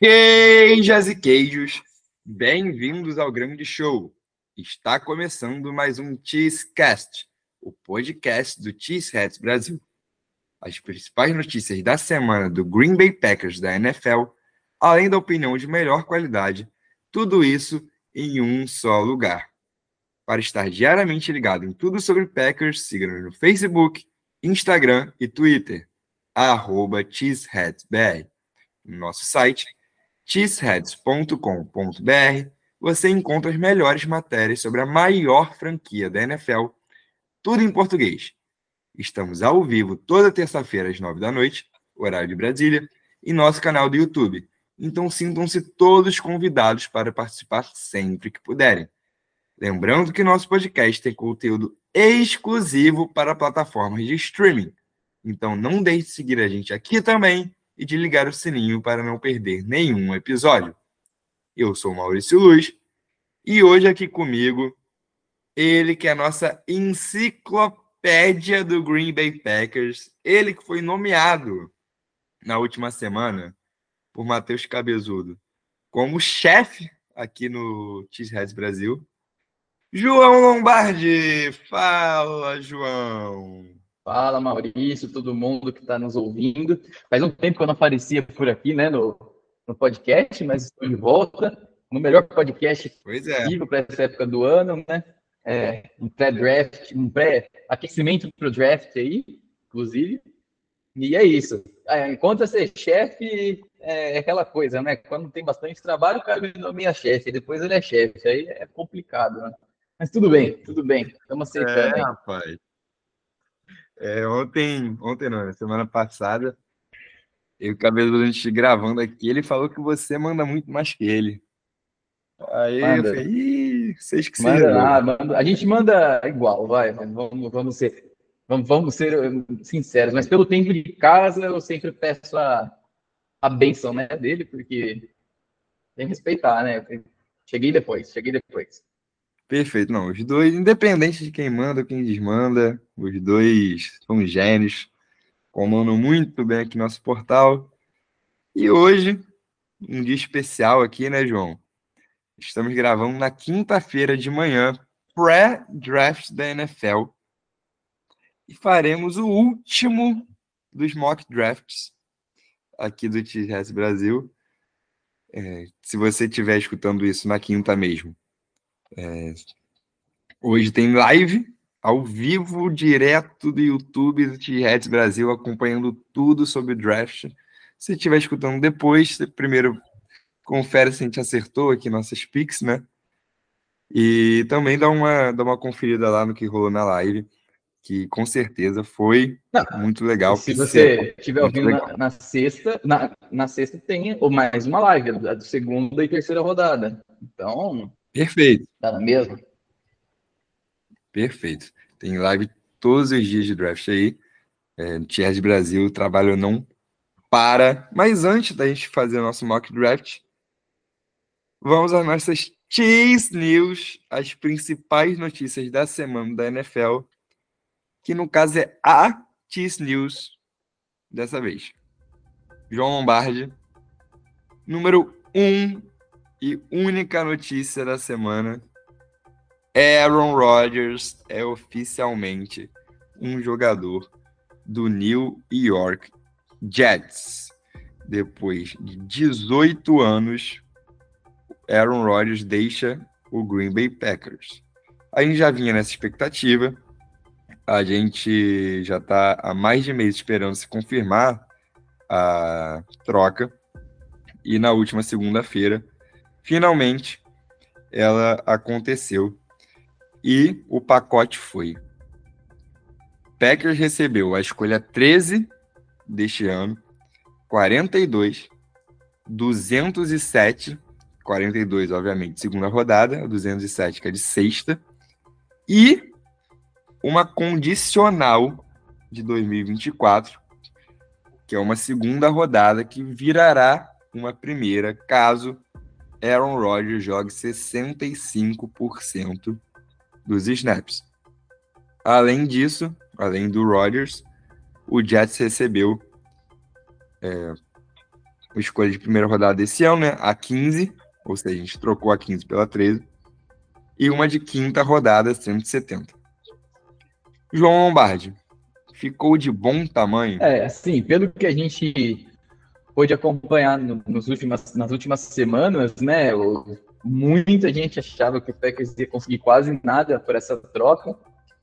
Queijas e queijos, bem-vindos ao grande show. Está começando mais um Cheesecast, o podcast do Cheeseheads Brasil. As principais notícias da semana do Green Bay Packers da NFL, além da opinião de melhor qualidade, tudo isso em um só lugar. Para estar diariamente ligado em tudo sobre Packers, siga-nos no Facebook, Instagram e Twitter, arroba CheeseheadsBR. No nosso site, cheeseheads.com.br, você encontra as melhores matérias sobre a maior franquia da NFL, tudo em português. Estamos ao vivo toda terça-feira às nove da noite, horário de Brasília, em nosso canal do YouTube. Então sintam-se todos convidados para participar sempre que puderem. Lembrando que nosso podcast tem conteúdo exclusivo para plataformas de streaming. Então não deixe de seguir a gente aqui também e de ligar o sininho para não perder nenhum episódio. Eu sou Maurício Luz e hoje aqui comigo ele que é a nossa enciclopédia do Green Bay Packers, ele que foi nomeado na última semana por Matheus Cabezudo como chefe aqui no Cheeseheads Brasil. João Lombardi! Fala, João! Fala, Maurício, todo mundo que está nos ouvindo. Faz um tempo que eu não aparecia por aqui, né, no, no podcast, mas estou de volta no melhor podcast é. possível para essa época do ano, né? É, um pré-draft, um pré-aquecimento para o draft aí, inclusive. E é isso. É, enquanto ser chefe, é aquela coisa, né? Quando tem bastante trabalho, o cara me nomeia chefe, depois ele é chefe. Aí é complicado, né? Mas tudo bem, tudo bem. Estamos aceitando. É, rapaz. É, ontem, ontem não, semana passada, eu e o Cabelo gente gravando aqui, ele falou que você manda muito mais que ele. Aí manda. eu falei, Ih, vocês que manda, ah, manda, A gente manda igual, vai, vamos, vamos ser. Vamos, vamos ser sinceros, mas pelo tempo de casa eu sempre peço a, a benção né, dele, porque tem que respeitar, né? Cheguei depois, cheguei depois. Perfeito, não. Os dois, independente de quem manda, quem desmanda, os dois são gênios, comandam muito bem aqui nosso portal. E hoje, um dia especial aqui, né, João? Estamos gravando na quinta-feira de manhã, pré-draft da NFL. E faremos o último dos mock drafts aqui do TGS Brasil. É, se você estiver escutando isso na quinta mesmo, é, hoje tem live ao vivo, direto do YouTube do T-Reds Brasil, acompanhando tudo sobre o draft. Se estiver escutando depois, primeiro confere se a gente acertou aqui nossas picks, né? E também dá uma, dá uma conferida lá no que rolou na live, que com certeza foi Não, muito legal. Se você estiver ouvindo na, na, sexta, na, na sexta tem mais uma live, a do segunda e terceira rodada. Então, Perfeito. Tá na mesma? Perfeito. Tem live todos os dias de draft aí. É, Tier de Brasil, o trabalho não para. Mas antes da gente fazer o nosso mock draft, vamos às nossas Cheese News, as principais notícias da semana da NFL, que no caso é a Cheese News dessa vez. João Lombardi, número 1 um e única notícia da semana: Aaron Rodgers é oficialmente um jogador do New York Jets. Depois de 18 anos, Aaron Rodgers deixa o Green Bay Packers. A gente já vinha nessa expectativa, a gente já está há mais de mês esperando se confirmar a troca, e na última segunda-feira Finalmente, ela aconteceu e o pacote foi. Packers recebeu a escolha 13 deste ano, 42, 207, 42, obviamente, segunda rodada, 207 que é de sexta, e uma condicional de 2024, que é uma segunda rodada que virará uma primeira, caso Aaron Rodgers jogue 65% dos snaps. Além disso, além do Rodgers, o Jets recebeu é, escolha de primeira rodada desse ano, né? A 15, ou seja, a gente trocou a 15 pela 13, e uma de quinta rodada, 170. João Lombardi, ficou de bom tamanho? É, assim, pelo que a gente pôde acompanhar no, nos últimas, nas últimas semanas, né? O, muita gente achava que o Packers ia conseguir quase nada por essa troca.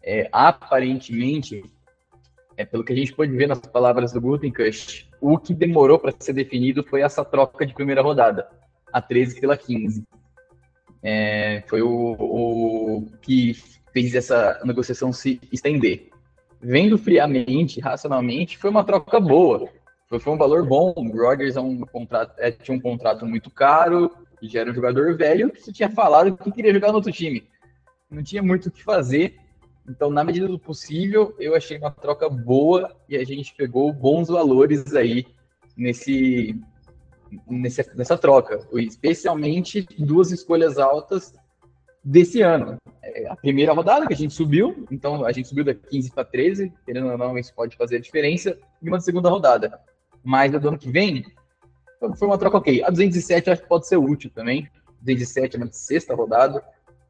É, aparentemente, é, pelo que a gente pôde ver nas palavras do Gutenkust, o que demorou para ser definido foi essa troca de primeira rodada, a 13 pela 15. É, foi o, o, que fez essa negociação se estender. Vendo friamente, racionalmente, foi uma troca boa. Foi, foi um valor bom. O Rodgers é um contrato, é, tinha um contrato muito caro, e já era um jogador velho, que tinha falado que queria jogar no outro time. Não tinha muito o que fazer então, na medida do possível, eu achei uma troca boa e a gente pegou bons valores aí nesse, nesse nessa troca, especialmente duas escolhas altas desse ano. É a primeira rodada que a gente subiu, então a gente subiu da 15 para 13, querendo ou não, isso pode fazer a diferença, e uma segunda rodada. Mas do ano que vem, foi uma troca ok. A 207 acho que pode ser útil também. 207 é uma sexta rodada.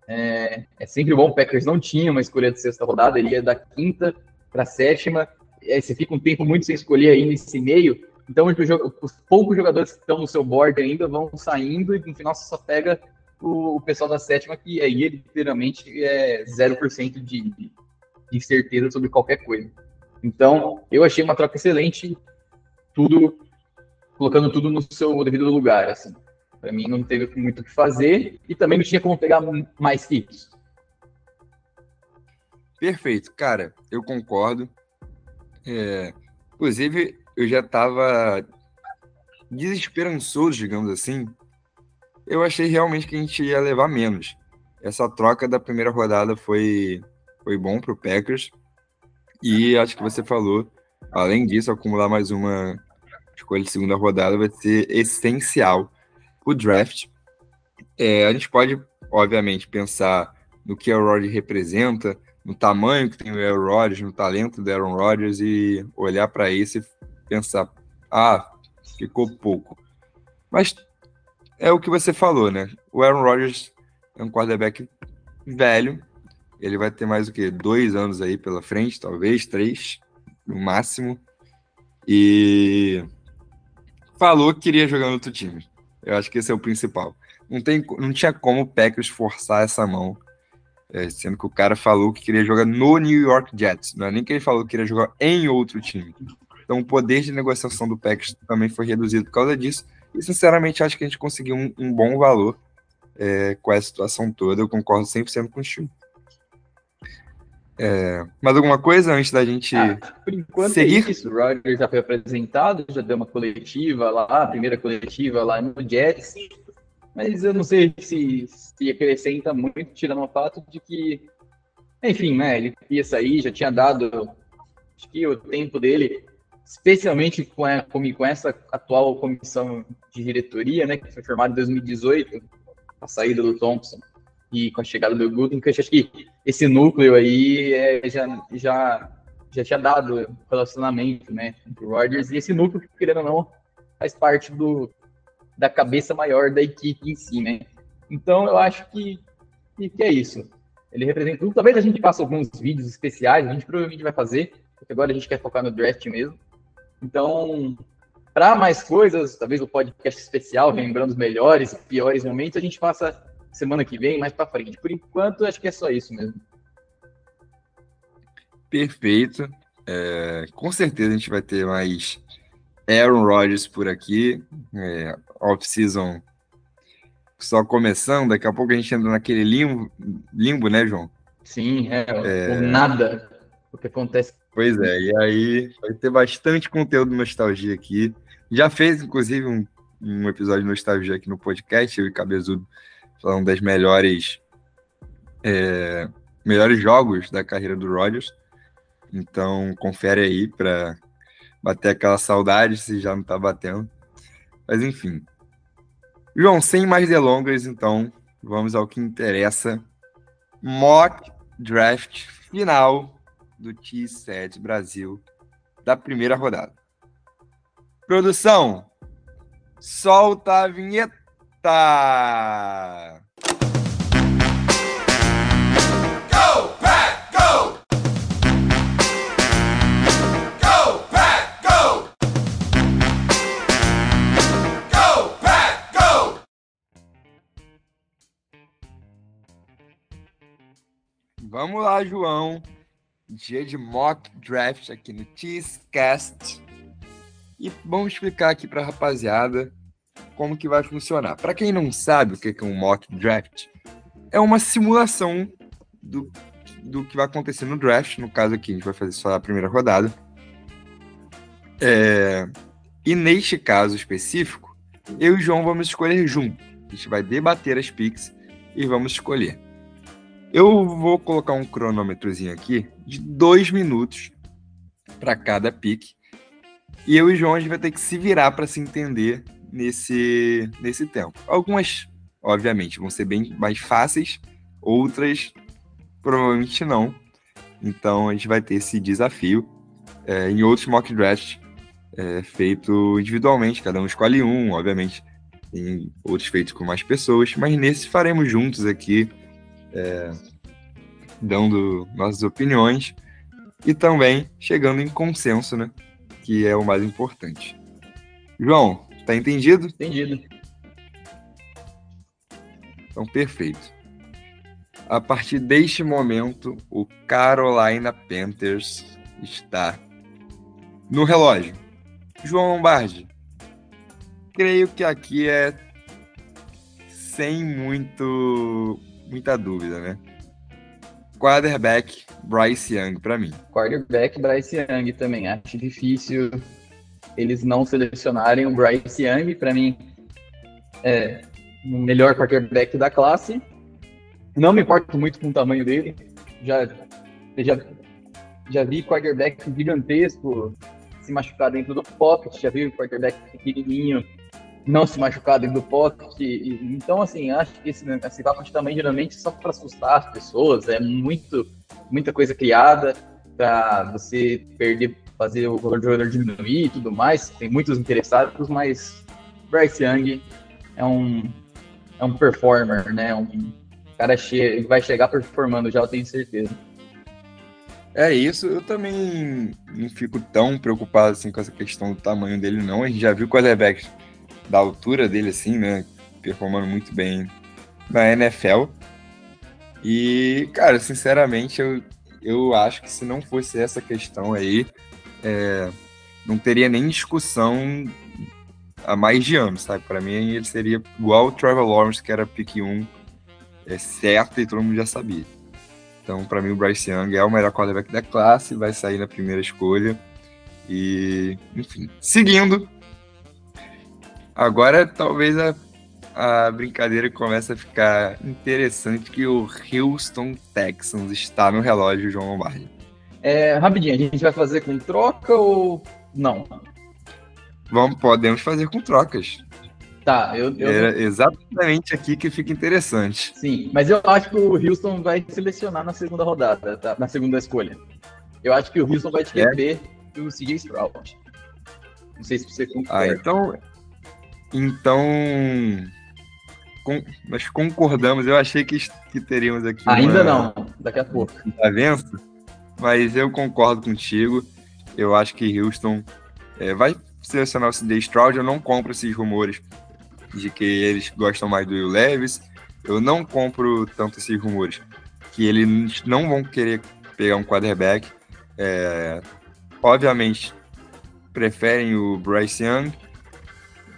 É, é, sempre bom. O Packers não tinha uma escolha de sexta rodada, ele ia da quinta para sétima. Você fica um tempo muito sem escolher aí nesse meio. Então, os poucos jogadores que estão no seu board ainda vão saindo e no final você só pega o, o pessoal da sétima, que aí literalmente é 0% de, de certeza sobre qualquer coisa. Então, eu achei uma troca excelente, tudo colocando tudo no seu devido lugar, assim. Para mim não teve muito o que fazer e também não tinha como pegar mais kits. Perfeito, cara, eu concordo. É, inclusive, eu já estava desesperançoso, digamos assim. Eu achei realmente que a gente ia levar menos. Essa troca da primeira rodada foi, foi bom para o Packers. E acho que você falou, além disso, acumular mais uma escolha de segunda rodada vai ser essencial o draft. É, a gente pode, obviamente, pensar no que o Rodgers representa, no tamanho que tem o Aaron Rodgers, no talento do Aaron Rodgers e olhar para isso e pensar, ah, ficou pouco. Mas é o que você falou, né? O Aaron Rodgers é um quarterback velho, ele vai ter mais o que dois anos aí pela frente, talvez três no máximo, e falou que queria jogar no outro time. Eu acho que esse é o principal. Não, tem, não tinha como o Packers forçar essa mão, é, sendo que o cara falou que queria jogar no New York Jets. Não é nem que ele falou que queria jogar em outro time. Então o poder de negociação do Packers também foi reduzido por causa disso. E sinceramente acho que a gente conseguiu um, um bom valor é, com essa situação toda. Eu concordo 100% com o Steve. É, mais alguma coisa antes da gente ah, por enquanto é seguir? É isso. O Rodgers já foi apresentado, já deu uma coletiva lá, a primeira coletiva lá no Jets. Mas eu não sei se, se acrescenta muito, tirando o fato de que, enfim, né, ele ia sair, já tinha dado acho que o tempo dele, especialmente com, a, com essa atual comissão de diretoria, né, que foi formada em 2018, a saída do Thompson e com a chegada do Gutenkast, acho que esse núcleo aí é, já, já, já tinha dado relacionamento, né, entre o Rodgers, e esse núcleo, querendo ou não, faz parte do, da cabeça maior da equipe em si, né. Então, eu acho que, que, que é isso. Ele representa tudo. Talvez a gente faça alguns vídeos especiais, a gente provavelmente vai fazer, porque agora a gente quer focar no draft mesmo. Então, para mais coisas, talvez o podcast especial, lembrando os melhores e piores momentos, a gente faça semana que vem, mais para frente. Por enquanto, acho que é só isso mesmo. Perfeito. É, com certeza a gente vai ter mais Aaron Rodgers por aqui. É, Off-season só começando, daqui a pouco a gente entra naquele limbo, limbo né, João? Sim, é, é... nada o que acontece. Pois é, e aí vai ter bastante conteúdo nostalgia aqui. Já fez, inclusive, um, um episódio de nostalgia aqui no podcast, eu e Cabezudo são das melhores é, melhores jogos da carreira do Rodgers. Então, confere aí para bater aquela saudade se já não está batendo. Mas enfim. João, sem mais delongas, então, vamos ao que interessa. Mock draft final do T7 Brasil da primeira rodada. Produção, solta a vinheta! Go, Pack, go! Go, Pack, go! Go, Pack, go! Vamos lá, João. Dia de mock draft aqui no Cheesecast. E vamos explicar aqui para a rapaziada como que vai funcionar. Para quem não sabe o que é um mock draft, é uma simulação do, do que vai acontecer no draft. No caso aqui, a gente vai fazer só a primeira rodada. É, e neste caso específico, eu e o João vamos escolher junto. A gente vai debater as picks e vamos escolher. Eu vou colocar um cronômetrozinho aqui de dois minutos para cada pick. E eu e o João a gente vai ter que se virar para se entender nesse, nesse tempo. Algumas, obviamente, vão ser bem mais fáceis, outras provavelmente não. Então a gente vai ter esse desafio. É, em outros mock drafts é, feito individualmente, cada um escolhe um, obviamente. Tem outros feitos com mais pessoas, mas nesse faremos juntos aqui é, dando nossas opiniões e também chegando em consenso, né? Que é o mais importante. João, tá entendido? Entendido. Então, perfeito. A partir deste momento, o Carolina Panthers está no relógio. João Lombardi, creio que aqui é sem muito muita dúvida, né? Quarterback Bryce Young para mim. Quarterback Bryce Young também. Acho difícil eles não selecionarem o Bryce Young. Para mim, é o melhor quarterback da classe. Não me importo muito com o tamanho dele. Já, já, já vi quarterback gigantesco se machucar dentro do pocket. Já vi quarterback pequenininho não se machucar dentro do pocket. Então, assim, acho que esse, esse papo de tamanho geralmente é só para assustar as pessoas. É muito, muita coisa criada para você perder, fazer o jogador diminuir e tudo mais. Tem muitos interessados, mas Bryce Young é um, é um performer, né? Um cara che vai chegar performando, já eu tenho certeza. É isso, eu também não fico tão preocupado assim com essa questão do tamanho dele, não. A gente já viu quarterbacks da altura dele, assim, né? Performando muito bem na NFL. E, cara, sinceramente, eu, eu acho que se não fosse essa questão aí, é, não teria nem discussão há mais de anos, sabe? Para mim, ele seria igual o Trevor Lawrence, que era pick 1, é certo e todo mundo já sabia. Então, para mim, o Bryce Young é o melhor quarterback da classe, vai sair na primeira escolha. E, enfim, seguindo, Agora talvez a, a brincadeira comece a ficar interessante que o Houston Texans está no relógio João Lombardi. É, rapidinho, a gente vai fazer com troca ou não? Vamos, podemos fazer com trocas. Tá, eu, eu... É exatamente aqui que fica interessante. Sim, mas eu acho que o Houston vai selecionar na segunda rodada, tá? na segunda escolha. Eu acho que o Houston vai te é. o CJ Stroud. Não sei se você concorda. Ah, então então, com, nós concordamos. Eu achei que, que teríamos aqui. Ainda uma, não, daqui a pouco. Avanço, mas eu concordo contigo. Eu acho que Houston é, vai selecionar o CD Stroud. Eu não compro esses rumores de que eles gostam mais do Will Levis. Eu não compro tanto esses rumores que eles não vão querer pegar um quarterback. É, obviamente, preferem o Bryce Young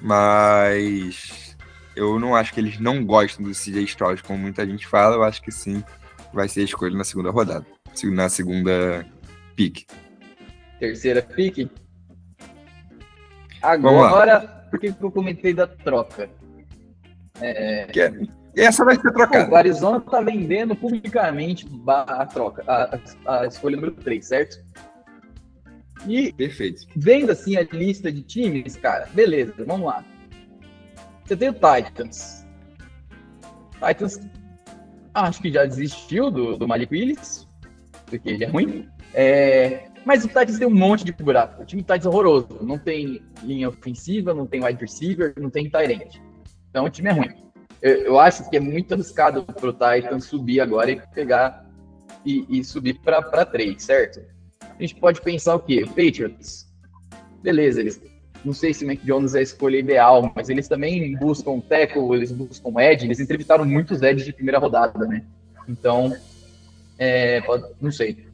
mas eu não acho que eles não gostam do CJ Stroud, como muita gente fala. Eu acho que sim, vai ser escolha na segunda rodada, na segunda pick. Terceira pick? Agora, por que eu comentei da troca? É... Essa vai ser trocada. o Arizona está vendendo publicamente a troca, a, a, a escolha número 3, certo? E Perfeito. vendo assim a lista de times, cara, beleza, vamos lá. Você tem o Titans. Titans, acho que já desistiu do, do Malik Willis, porque ele é ruim. É, Mas o Titans tem um monte de buraco. O time do Titans é horroroso. Não tem linha ofensiva, não tem wide receiver, não tem tight. Então o time é ruim. Eu, eu acho que é muito arriscado pro Titans subir agora e pegar e, e subir para 3, certo? A gente pode pensar o quê? Patriots. Beleza, eles não sei se o Mac Jones é a escolha ideal, mas eles também buscam tackle, eles buscam edge, eles entrevistaram muitos edges de primeira rodada, né? Então, é, não sei.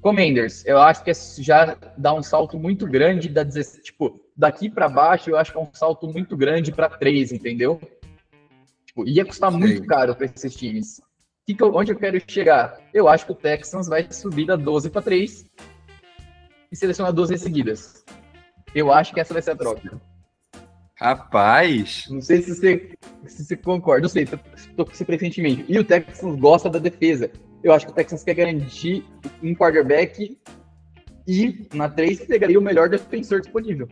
Commanders, eu acho que já dá um salto muito grande da tipo, daqui para baixo, eu acho que é um salto muito grande para três, entendeu? Tipo, ia custar Sim. muito caro para esses times. Que que eu, onde eu quero chegar? Eu acho que o Texans vai subir da 12 para 3 e selecionar 12 seguidas. Eu acho que essa vai ser a troca. Rapaz! Não sei se você, se você concorda, não sei, estou com esse pressentimento. E o Texans gosta da defesa. Eu acho que o Texans quer garantir um quarterback e na 3 pegaria o melhor defensor disponível.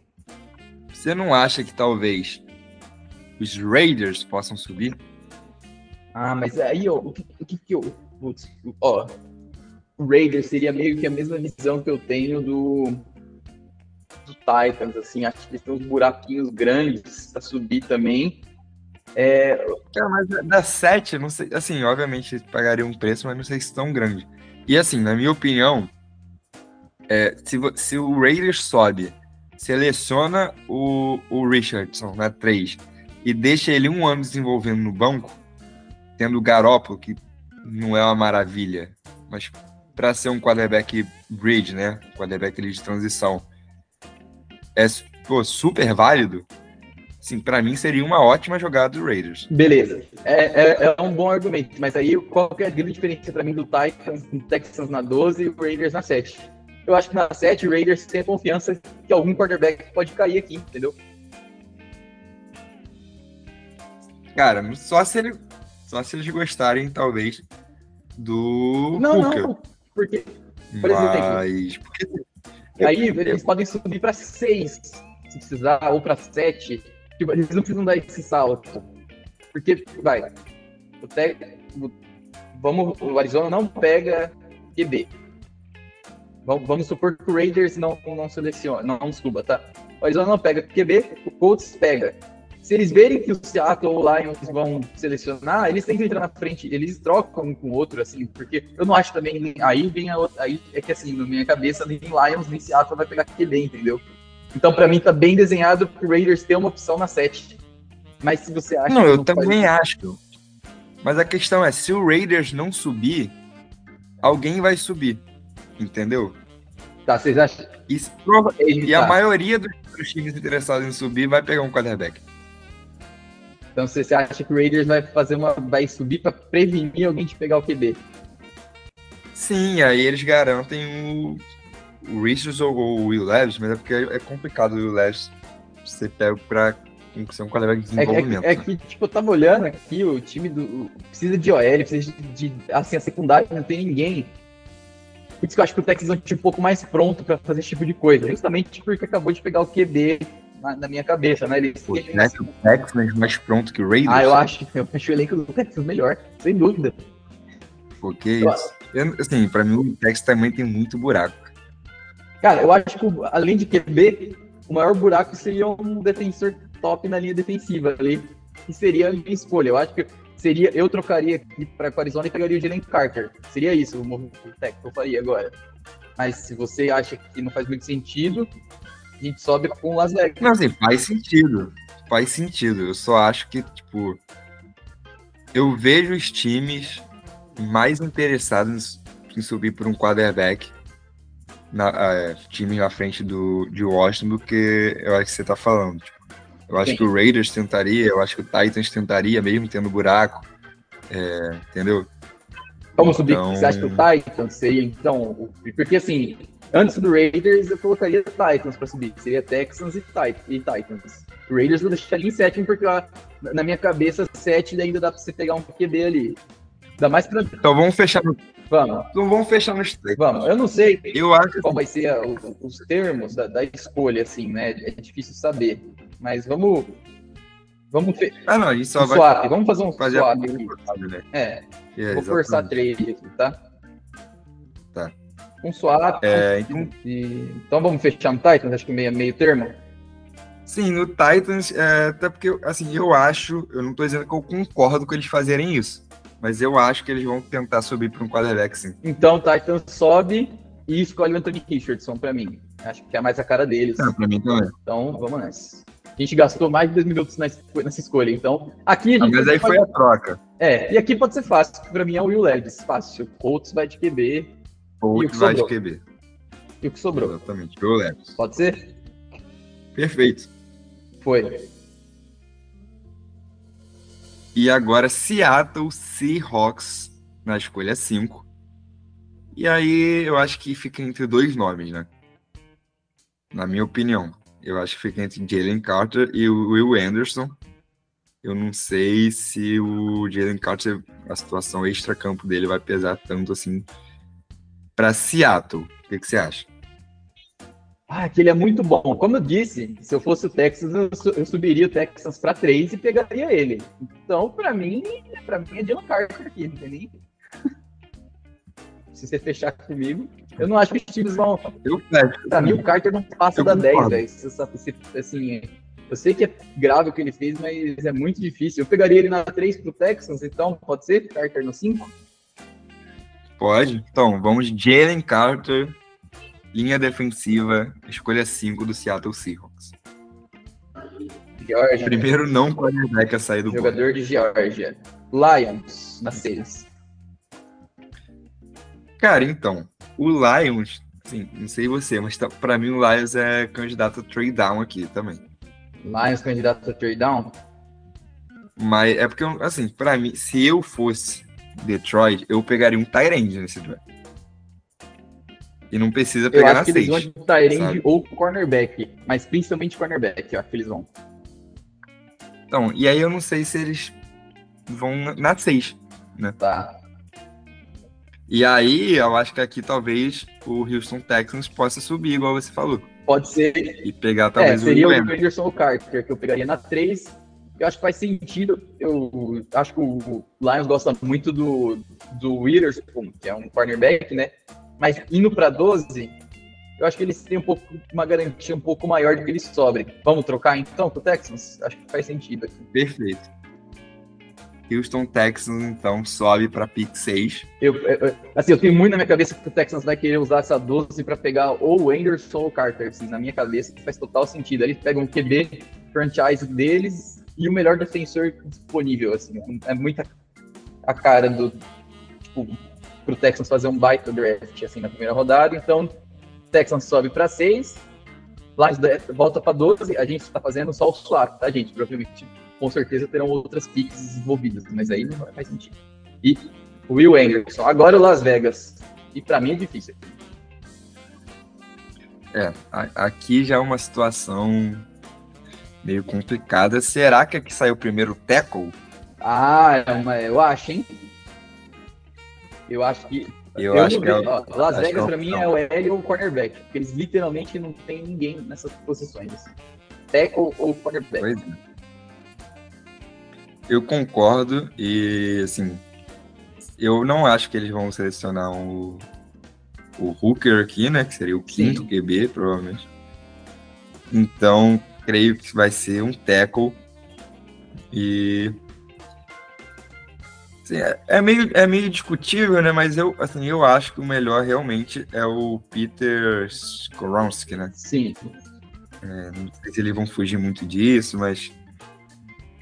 Você não acha que talvez os Raiders possam subir? Ah, mas aí, ó, o que, o que, que eu. Putz, ó, o Raiders seria meio que a mesma visão que eu tenho do, do Titans, assim, acho que eles têm uns buraquinhos grandes para subir também. É... mas da 7, não sei, assim, obviamente pagaria um preço, mas não sei se tão grande. E assim, na minha opinião, é, se, se o Raiders sobe, seleciona o, o Richardson na 3 e deixa ele um ano desenvolvendo no banco, tendo o Garoppolo, que não é uma maravilha, mas para ser um quarterback bridge, né? Quarterback de transição, é pô, super válido, sim, para mim seria uma ótima jogada do Raiders. Beleza, é, é, é um bom argumento, mas aí qual que é a grande diferença para mim do Titans, do Texans na 12 e o Raiders na 7? Eu acho que na 7 o Raiders tem a confiança que algum quarterback pode cair aqui, entendeu? Cara, só se, ele, só se eles gostarem, talvez, do Não, não, porque, por Mas... exemplo, porque Aí eles podem subir para 6, se precisar, ou para 7. Tipo, eles não precisam dar esse salto. Porque, vai, o te, vamos, o Arizona não pega QB. Vamos, vamos supor que o Raiders não, não seleciona, não suba, tá? O Arizona não pega QB, o Colts pega. Se eles verem que o Seattle ou o Lions vão selecionar, eles têm que entrar na frente, eles trocam um com o outro, assim, porque eu não acho também. Aí vem a outra. Aí é que assim, na minha cabeça, nem Lions nem Seattle vai pegar QB, entendeu? Então, para mim, tá bem desenhado pro Raiders ter uma opção na 7. Mas se você acha. Não, eu não também faz... acho. Mas a questão é: se o Raiders não subir, alguém vai subir. Entendeu? Tá, vocês acham? Isso, e a maioria dos times interessados em subir vai pegar um quarterback. Então você acha que o Raiders vai fazer uma. vai subir para prevenir alguém de pegar o QB? Sim, aí eles garantem o, o Richards ou o Will Levis, mas é porque é complicado o Will Levis ser pego para ser um quarterback de desenvolvimento. É, é, é, que, tipo, eu tava olhando aqui, o time do. Precisa de OL, precisa de. de assim, a secundária não tem ninguém. Por isso que eu acho que o Texas é um time um pouco mais pronto para fazer esse tipo de coisa. Justamente porque acabou de pegar o QB na, na minha cabeça, né? Eles, Pô, né, assim, o Texans mais pronto que o Raiders? Ah, eu acho, eu acho o elenco do Texas melhor, sem dúvida. Porque. Eu, assim, pra mim o Texas também tem muito buraco. Cara, eu acho que além de QB, o maior buraco seria um defensor top na linha defensiva ali, que seria a minha escolha. Eu acho que seria, eu trocaria aqui para Arizona e pegaria o Jalen Carter. Seria isso o movimento que eu faria agora. Mas se você acha que não faz muito sentido, a gente sobe com Las Vegas. Não, assim, faz sentido. Faz sentido. Eu só acho que, tipo, eu vejo os times mais interessados em subir por um quarterback na, é, time na frente do, de Washington do que eu acho que você tá falando. Tipo, eu acho Sim. que o Raiders tentaria, eu acho que o Titans tentaria, mesmo tendo buraco. É, entendeu? Vamos subir. Então... Você acha que o Titans seria, então. Porque assim, Antes do Raiders, eu colocaria Titans para subir. Seria Texans e, e Titans. O Raiders eu deixaria em sétimo, porque ó, na minha cabeça, sete ainda dá para você pegar um QB ali. Ainda mais pra... Então vamos fechar no. Vamos. Então vamos fechar nos três. Vamos. Eu não sei eu acho qual vai ser a, os termos da, da, escolha, assim, né? É difícil saber. Mas vamos. Vamos fe... Ah, não, só um vai. Swap. Vamos fazer um fazer swap aqui. Né? É. é. Vou forçar três aqui, tá? Tá. com swap. É, então- e- então vamos fechar no Titans, acho que meio, meio termo. Sim, no Titans, é, até porque, assim, eu acho, eu não tô dizendo que eu concordo com eles fazerem isso, mas eu acho que eles vão tentar subir para um quarterback, sim. Então o Titans sobe e escolhe o Anthony Richardson pra mim. Acho que é mais a cara deles. É, pra mim também. Então vamos nessa. A gente gastou mais de dois minutos nessa, escolha. Então, aqui a Ah, gente mas aí foi a troca. É, e aqui pode ser fácil. Pra mim é o Will Levis, fácil. O Colts vai de QB que vai de? QB. e o que sobrou. Exatamente, eu levo. Pode ser? Perfeito. Foi. E agora Seattle Seahawks na escolha 5. E aí eu acho que fica entre dois nomes, né? Na minha opinião. Eu acho que fica entre Jalen Carter e o Will Anderson. Eu não sei se o Jalen Carter, a situação extra-campo dele vai pesar tanto assim para Seattle. O que, que você acha? Ah, que ele é muito bom. Como eu disse, se eu fosse o Texas, eu, su- eu subiria o Texas pra 3 e pegaria ele. Então, pra mim, pra mim é Dylan Carter aqui, não tem nem. Se você fechar comigo, eu não acho que os times vão. Pra mim, o Carter não passa Eu da 10, concordo. velho. Assim, eu sei que é grave o que ele fez, mas é muito difícil. Eu pegaria ele na 3 pro Texans, então pode ser? Carter no 5? Pode. Então, vamos Jalen Carter, linha defensiva, escolha 5 do Seattle Seahawks. Georgia. Primeiro não quarterback a sair do. Jogador de Georgia. Lions na 6. Cara, então, o Lions, assim, não sei você, mas tá, pra mim o Lions é candidato a trade down aqui também. Lions candidato a trade down. Mas é porque, assim, pra mim, se eu fosse Detroit, eu pegaria um Tyrande nesse draft. E não precisa Eu pegar na acho que eles 6. vão de ou cornerback, mas principalmente cornerback, eu acho que eles vão. Então, e aí eu não sei se eles vão na- na 6. Tá. E aí, eu acho que aqui talvez o Houston Texans possa subir, igual você falou. Pode ser. E pegar É, talvez seria o o Will Anderson. Anderson ou Carter, que eu pegaria na 3. Eu acho que faz sentido. Eu acho que o Lions gosta muito do, do Witherspoon, que é um cornerback, né? Mas indo para 12, eu acho que eles têm um pouco, uma garantia um pouco maior de que eles sobrem. Vamos trocar então pro Texans? Acho que faz sentido aqui. Perfeito. Houston Texans, então, sobe para pick 6. Eu, eu- assim, eu tenho muito na minha cabeça que o Texans vai querer usar essa 12 para pegar ou o Anderson ou o Carter. Assim, na minha cabeça faz total sentido. Eles pegam o QB franchise deles e o melhor defensor disponível. Assim, é muita a cara do tipo, pro Texans fazer um baita draft assim na primeira rodada. Então, Texans sobe para 6, Lions volta para 12. A gente está fazendo só o swap, tá, gente? Provavelmente, com certeza terão outras picks envolvidas, mas aí não faz sentido. E Will Anderson. Agora o Las Vegas. E pra mim é difícil. É, aqui já é uma situação meio complicada. Será que aqui saiu primeiro o tackle? Ah, é uma- eu acho, hein? Eu acho que. Eu, eu acho que é ó, Las Vegas é pra mim é o L ou o cornerback. Porque eles literalmente não tem ninguém nessas posições. assim. Tackle ou cornerback. Pois é. Eu concordo e, assim, eu não acho que eles vão selecionar o, o Hooker aqui, né? Que seria o quinto Sim. QB, provavelmente. Então, creio que vai ser um tackle. E... assim, é, é meio, é meio discutível, né? Mas eu, assim, eu acho que o melhor realmente é o Peter Skoronski, né? Sim. É, não sei se eles vão fugir muito disso, mas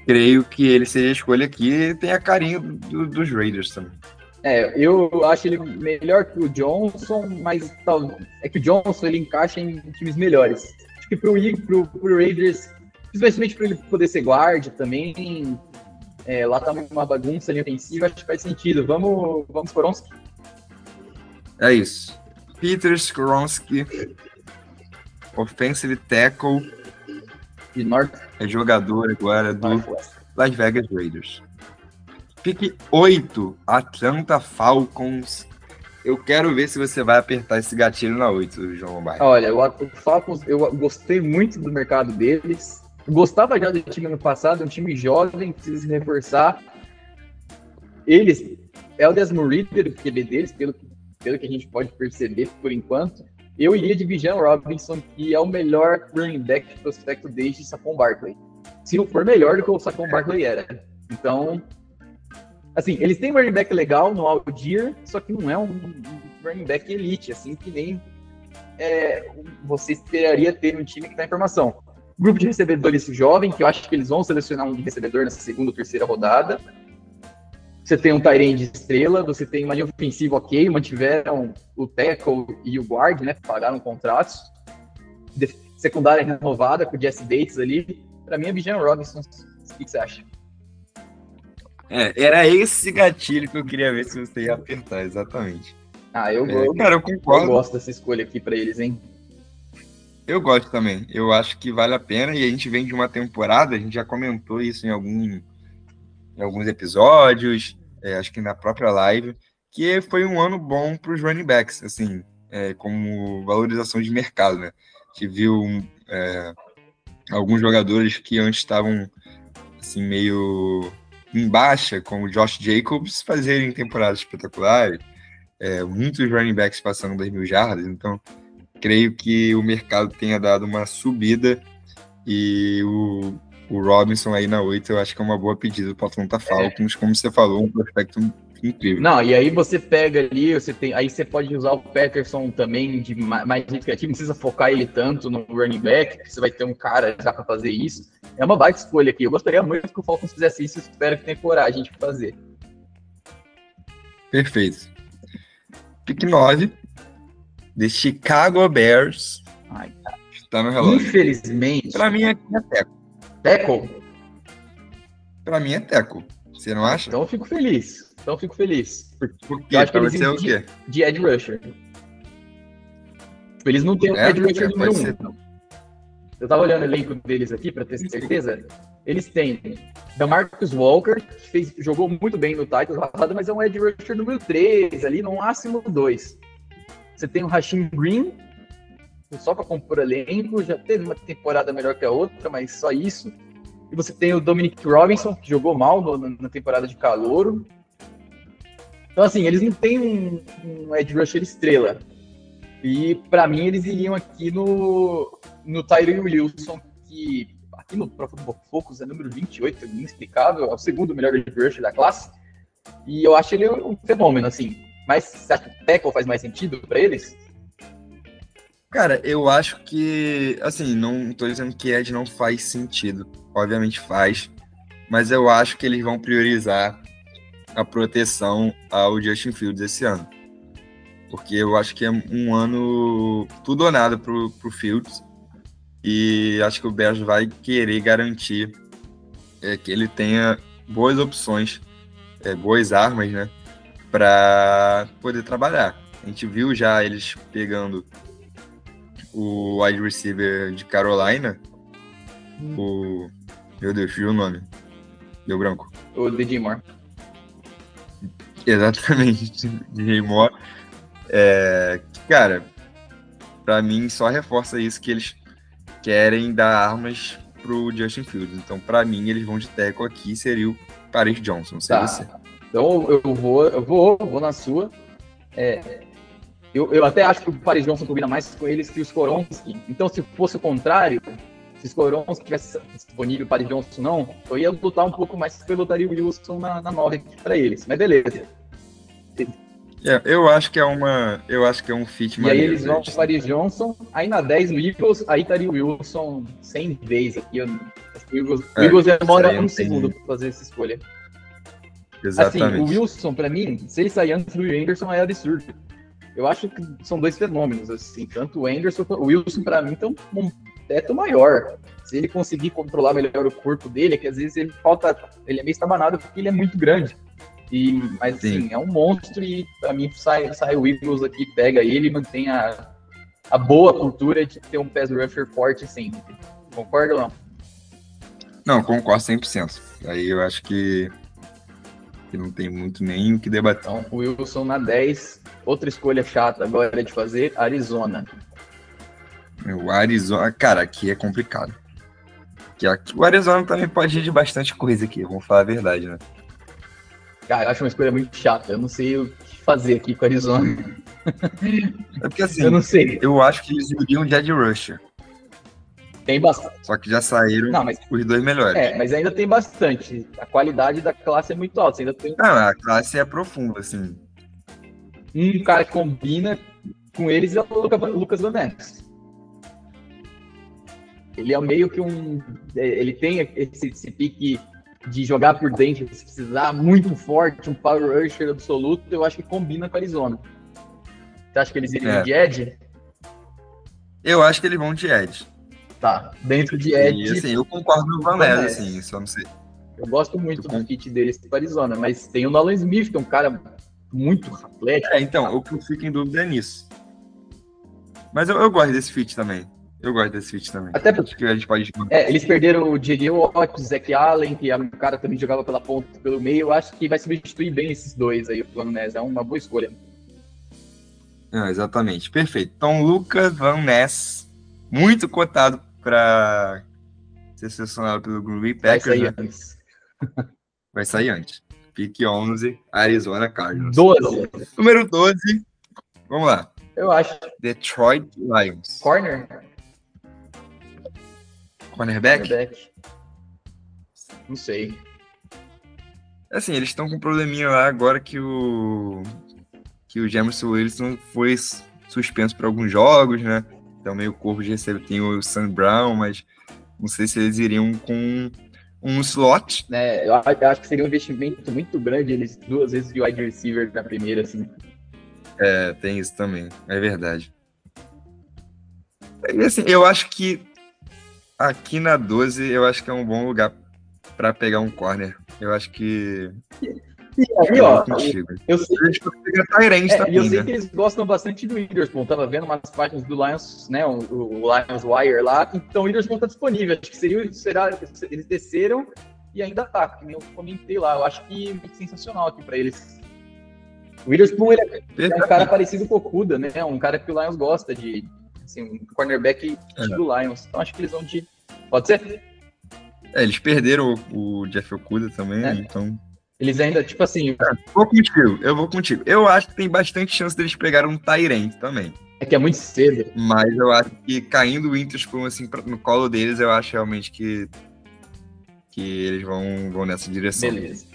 creio que ele seria a escolha aqui e tem a carinha do- dos Raiders também. É, eu acho ele melhor que o Johnson, mas tal, é que o Johnson ele encaixa em times melhores. Acho que pro, pro, pro Raiders, especialmente para ele poder ser guarda também, é, lá tá uma bagunça ali ofensiva, acho que faz sentido. Vamos, vamos por uns. É isso. Peter Skoronski, offensive tackle, de North, é jogador agora do Northwest. Las Vegas Raiders. Pique 8, Atlanta Falcons. Eu quero ver se você vai apertar esse gatilho na 8, João Lombardi. Olha, o Falcons, eu gostei muito do mercado deles. Gostava já do time ano passado, é um time jovem, precisa se reforçar. Eles, é o Desmond Reader, o QB deles, pelo que pelo que a gente pode perceber por enquanto, eu iria de Bijan Robinson, que é o melhor running back prospecto desde Saquon Barkley. Se não for melhor do que o Saquon Barkley era. Então, assim, eles têm um running back legal no Aldir, só que não é um, um running back elite, assim, que nem é, você esperaria ter um time que está em formação. Grupo de recebedores jovem, que eu acho que eles vão selecionar um recebedor nessa segunda ou terceira rodada. Você tem um Tyrene de estrela, você tem uma linha ofensiva ok, mantiveram o tackle e o guard, né? Pagaram contratos. De secundária renovada com o Jesse Bates ali. Para mim é Bijan Robinson. O que você acha? É, era esse gatilho que eu queria ver se você ia apertar, exatamente. Ah, eu, É, eu, cara, eu eu concordo. gosto dessa escolha aqui para eles, hein? Eu gosto também. Eu acho que vale a pena e a gente vem de uma temporada, a gente já comentou isso em, algum, em alguns episódios, é, acho que na própria live, que foi um ano bom para os running backs, assim, é, como valorização de mercado, né? A gente viu é, alguns jogadores que antes estavam assim meio em baixa, como o Josh Jacobs, fazerem temporadas espetaculares, é, muitos running backs passando 2 mil jardas, então creio que o mercado tenha dado uma subida e o, o Robinson aí na 8 eu acho que é uma boa pedida para Atlanta Falcons, como você falou, um prospecto incrível. Não, e aí você pega ali, você tem, aí você pode usar o Patterson também de ma- mais criativo, não precisa focar ele tanto no running back, que você vai ter um cara já para fazer isso. É uma baita escolha aqui. Eu gostaria muito que o Falcons fizesse isso, espero que tenha coragem de fazer. Perfeito. Pick 9, de Chicago Bears, Ai, está no relógio. Infelizmente, Para mim é, é teco. tackle. Para mim é teco. Você não acha? Então eu fico feliz. Então eu fico feliz. Por Eu quê? acho que eles é o quê? De Ed Rusher. Eles não têm o É, Ed Rusher número pode um. ser. Eu tava olhando o elenco deles aqui para ter certeza. Eles têm da Marcus Walker, que fez, jogou muito bem no Titans, passado, mas é um Ed Rusher número 3, ali no máximo 2. Você tem o Rashim Green, só para compor elenco, já teve uma temporada melhor que a outra, mas só isso. E você tem o Dominic Robinson, que jogou mal no- na temporada de calouro. Então, assim, eles não têm um, um Ed Rusher estrela. E, para mim, eles iriam aqui no, no Tyree Wilson, que aqui no Pro Football Focus é número 28, inexplicável, é o segundo melhor Ed Rusher da classe. E eu acho ele um fenômeno, assim. Mas você acha que o tackle faz mais sentido para eles? Cara, eu acho que, assim, não tô dizendo que Ed não faz sentido. Obviamente faz. Mas eu acho que eles vão priorizar a proteção ao Justin Fields esse ano. Porque eu acho que é um ano tudo ou nada pro, pro Fields. E acho que o Bears vai querer garantir é, que ele tenha boas opções, é, boas armas, né? Para poder trabalhar. A gente viu já eles pegando o wide receiver de Carolina, o. Meu Deus, viu o nome? Deu branco. O DJ Moore. Exatamente, DJ Moore. É, cara, pra mim só reforça isso que eles querem dar armas pro Justin Fields. Então, pra mim, eles vão de teco aqui, seria o Paris Johnson, Tá. Então eu vou, eu vou, eu vou na sua. É, eu, eu até acho que o Paris Johnson combina mais com eles que o Skoronski. Então, se fosse o contrário, se o Skoronski tivesse disponível o Paris Johnson não, eu ia lutar um pouco mais pelo Dario Wilson na, na 9 para eles. Mas beleza. É, eu acho que é uma. Eu acho que é um fit E aí eles vão né? pro Paris Johnson, aí na 10 no Eagles, aí estaria o Wilson 100 vezes aqui. Eu, o Eagles, o É, Eagles demora um segundo para fazer essa escolha. Exatamente. Assim, o Wilson, pra mim, se ele sair antes do Anderson, é absurdo. Eu acho que são dois fenômenos, assim. Tanto o Anderson quanto o Wilson, pra mim, estão um teto maior. Se ele conseguir controlar melhor o corpo dele, é que às vezes ele falta. Ele é meio estabanado porque ele é muito grande. E, mas assim, Sim. é um monstro e pra mim sai, sai o Eagles aqui, pega ele e mantém a, a boa cultura de ter um pass rusher forte sempre. Concorda ou não? Não, concordo 100%. Aí eu acho que, que não tem muito nem o que debater. Então, o Wilson na 10. Outra escolha chata agora de fazer, Arizona. O Arizona, cara, aqui é complicado. Que aqui, o Arizona também pode ir de bastante coisa aqui, vamos falar a verdade, né? Cara, eu acho uma escolha muito chata. Eu não sei o que fazer aqui com o Arizona. É porque assim, Eu não sei. eu acho que eles iriam de Ed Rusher. Tem bastante. Só que já saíram Não, mas os dois melhores. é, mas ainda tem bastante. A qualidade da classe é muito alta. Você ainda tem Não, a classe é profunda, assim. um cara que combina com eles é o Luca- Lucas Van Ness. Ele é meio que um. é, Ele tem esse, esse pique de jogar por dentro, se precisar muito forte, um power rusher absoluto, eu acho que combina com a Arizona. Você acha que eles iriam É. de Ed? Eu acho que eles vão de Ed. Tá. Dentro de Ed, E assim, eu concordo no Van Ness, assim, só não sei. eu gosto muito do fit deles para Arizona, mas tem o Nolan Smith, que é um cara muito atlético. É, então, o que eu fico em dúvida é nisso. Mas eu, eu gosto desse fit também. Eu gosto desse fit também. Até porque a gente pode. É, eles perderam o J.J. Watt, o Zach Allen, que é um cara também jogava pela ponta, pelo meio. Eu acho que vai substituir bem esses dois aí, o Van Ness. É uma boa escolha. Ah, exatamente, perfeito. Então, Lucas Van Ness, muito cotado para ser selecionado pelo Green Bay Vai Packers, sair né? antes. vai sair antes. Pique 11, Arizona Cardinals. 12. Número 12, vamos lá. Eu acho. Detroit Lions. Corner? Cornerback? Cornerback. Não sei. Assim, eles estão com um probleminha lá agora que o que o Jameson Wilson foi suspenso por alguns jogos, né? Então meio corpo de receber tem o Sam Brown, mas não sei se eles iriam com um slot. Né, eu acho que seria um investimento muito grande eles duas vezes de wide receiver na primeira, assim. É, tem isso também, é verdade. Assim, eu acho que aqui na 12 eu acho que é um bom lugar para pegar um corner. Eu acho que E aí, ó, contigo. eu sei, é, eu sei né? que eles gostam bastante do Witherspoon. Tava vendo umas páginas do Lions, né? O, o Lions Wire lá. Então o Witherspoon tá disponível. Acho que seria, será, eles desceram e ainda tá, que nem eu comentei lá. Eu acho que é sensacional aqui pra eles. O Witherspoon ele é é um cara parecido com o Okuda, né? Um cara que o Lions gosta de. Assim, um cornerback do Lions. Então acho que eles vão de. Pode ser? É, eles perderam o, o Jeff Okuda também, É. então. Eles ainda, tipo assim, Vou contigo, eu vou contigo. Eu acho que tem bastante chance deles pegarem um Tyrant também. é que é muito cedo. Mas eu acho que caindo o Witherspoon assim no colo deles, eu acho realmente que que eles vão, vão nessa direção. Beleza.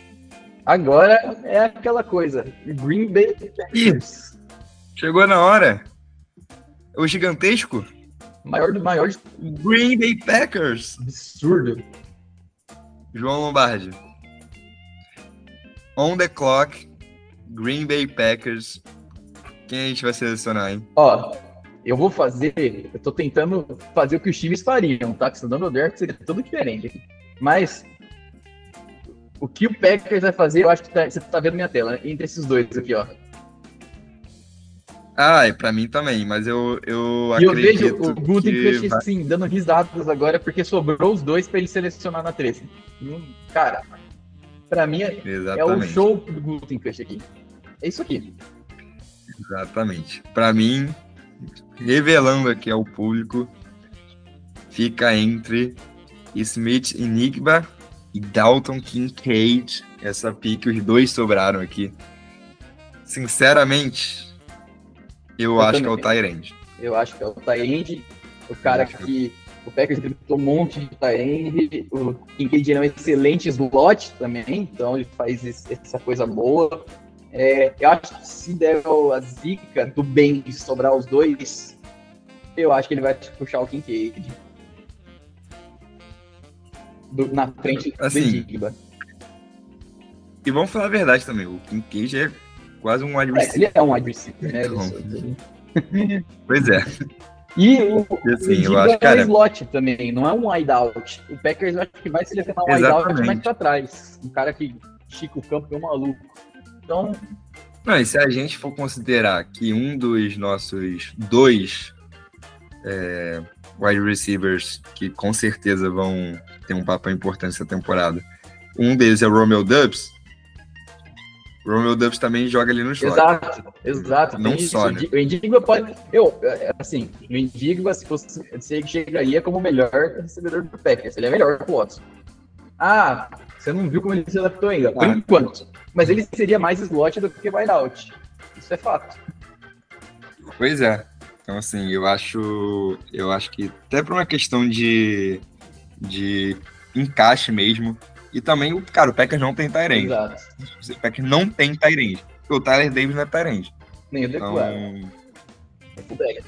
Agora é aquela coisa. Green Bay Packers. Chegou na hora. O gigantesco Maior do maior Green Bay Packers. absurdo. João Lombardi. On the clock, Green Bay Packers. Quem a gente vai selecionar, hein? Ó, eu vou fazer. Eu tô tentando fazer o que os times fariam, tá? Que se dando o Derek seria tudo diferente aqui. Mas o que o Packers vai fazer, eu acho que tá- você tá vendo minha tela, né? Entre esses dois aqui, ó. Ah, e pra mim também, mas eu, eu E eu acredito vejo o Guten que Crush, vai- assim, dando risadas agora, porque sobrou os dois pra ele selecionar na 13. Hum, Cara, pra mim é, é o Exatamente. show do Crush aqui. É isso aqui. Exatamente. Pra mim, revelando aqui ao público, fica entre Smith Enigma e Dalton Kincaid. Essa pique, os dois sobraram aqui. Sinceramente, eu, Eu acho que é o também. Tyrande. Eu acho que é o Tyrande, o cara que- que o Packers draftou um monte de Tyrande, o Kincaid é um excelente slot também, então ele faz esse- essa coisa boa. É, eu acho que se der a zica do bem de sobrar os dois, eu acho que ele vai puxar o Kincaid. Do- na frente Assim, do Enigma. E vamos falar a verdade também, o Kincaid é quase um wide É, ele é um wide receiver, né? Então. Pois é. E o, assim, o acho, é um slot também, não é um wide out. O Packers acho que vai selecionar um wide out Exatamente. mais pra trás. Um cara que estica o campo é um maluco. Então, Não, e se a gente for considerar que um dos nossos dois é, wide receivers que com certeza vão ter um papel importante essa temporada, um deles é o Romeo Dubs, Romeo Dubs também joga ali no slot. exato, exato. Não tem só, né? O Indigba pode. Eu, é, assim, o Indigba, se fosse. Você chegaria como o melhor recebedor do Packers. Ele é melhor que o Watson. Ah, você não viu como ele se adaptou ainda, por Ah. enquanto. Mas ele seria mais slot do que wide out. Isso é fato. Pois é. Então, assim, eu acho. Eu acho que até por uma questão de, de encaixe mesmo. E também, o cara, o Packers não tem Tyrande. Exato. O Packers não tem Tyrande. O Tyler Davis não é Tyrande. Nem o Então, Deguara. É fullback.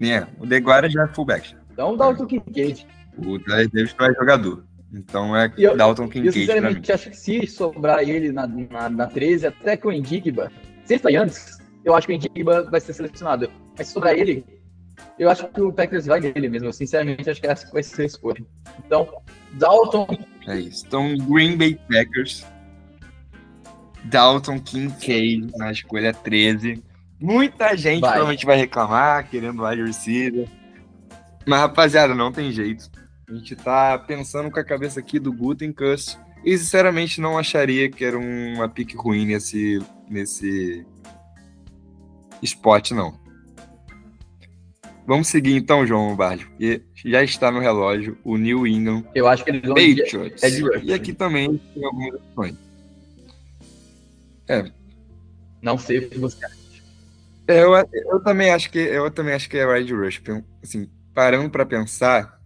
é, o Deguara já é fullback. Então dá o Kincaid. O Tyler Davis não é jogador. Então é eu- Dalton eu Kincaid mim. sinceramente acho que se sobrar ele na, na, na 13, até com o Endigba, se ele sair antes, eu acho que o Endigba vai ser selecionado. Mas se sobrar ele, eu acho que o Packers vai nele mesmo. Eu sinceramente acho que essa vai ser a escolha. Então, Dalton, É isso. Então, Green Bay Packers. Dalton Kincaid na escolha 13. Muita gente Vai. provavelmente vai reclamar, querendo wide receiver. Mas, rapaziada, não tem jeito. A gente tá pensando com a cabeça aqui do Gutenkust. E, sinceramente, não acharia que era uma pique ruim nesse, nesse spot, não. Vamos seguir então, João Lombardi, porque já está no relógio o New England eu acho que eles vão de Patriots. Ed Rush. E aqui também tem algumas opções. Não sei o que você acha. É, Eu, eu também acho que eu também acho que é Red Rush. Assim, parando para pensar,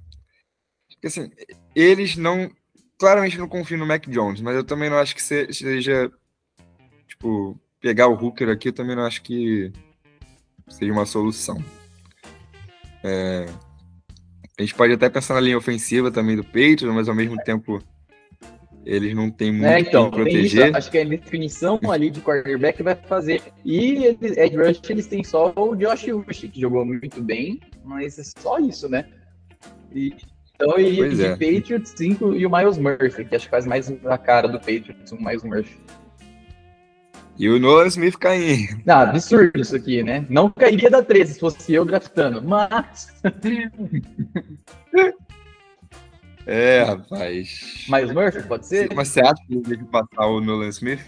porque assim, eles não claramente não confiam no Mac Jones, mas eu também não acho que se- seja tipo pegar o Hooker aqui, eu também não acho que seja uma solução. É, a gente pode até pensar na linha ofensiva também do Patriots, mas ao mesmo tempo eles não têm muito É, então, tem isso, proteger. acho que a definição ali de quarterback vai fazer. E eles, Ed Rush, eles têm só o Josh Rush, que jogou muito bem, mas é só isso, né? E, então iria Pois de é. Patriots 5 e o Miles Murphy, que acho que faz mais a cara do Patriots, o Miles Murphy. E o Nolan Smith caindo. Não, absurdo isso aqui, né? Não cairia da 13 se fosse eu draftando, mas É, rapaz. Miles Murphy pode ser? Mas você acha que ele deixa passar o Nolan Smith?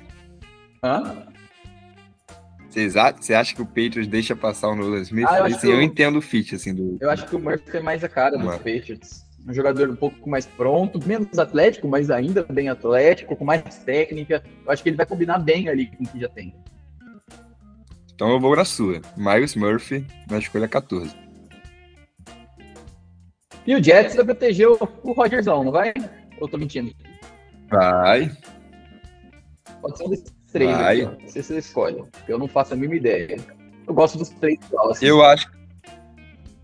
Hã? Vocês Você acha que o Patriots deixa passar o Nolan Smith? Ah, eu assim, que eu eu- entendo o fit, assim, do. Eu acho que o Murphy é mais a cara dos Mano. Patriots. Um jogador um pouco mais pronto, menos atlético, mas ainda bem atlético, com mais técnica. Eu acho que ele vai combinar bem ali com o que já tem. Então eu vou na sua. Miles Murphy na escolha 14. E o Jets vai proteger o, o Rodgersão, não vai? Ou tô mentindo? Vai. Pode ser um desses três Vai. ó. Se você escolhe. Eu não faço a mínima ideia. Eu gosto dos três assim. Eu acho.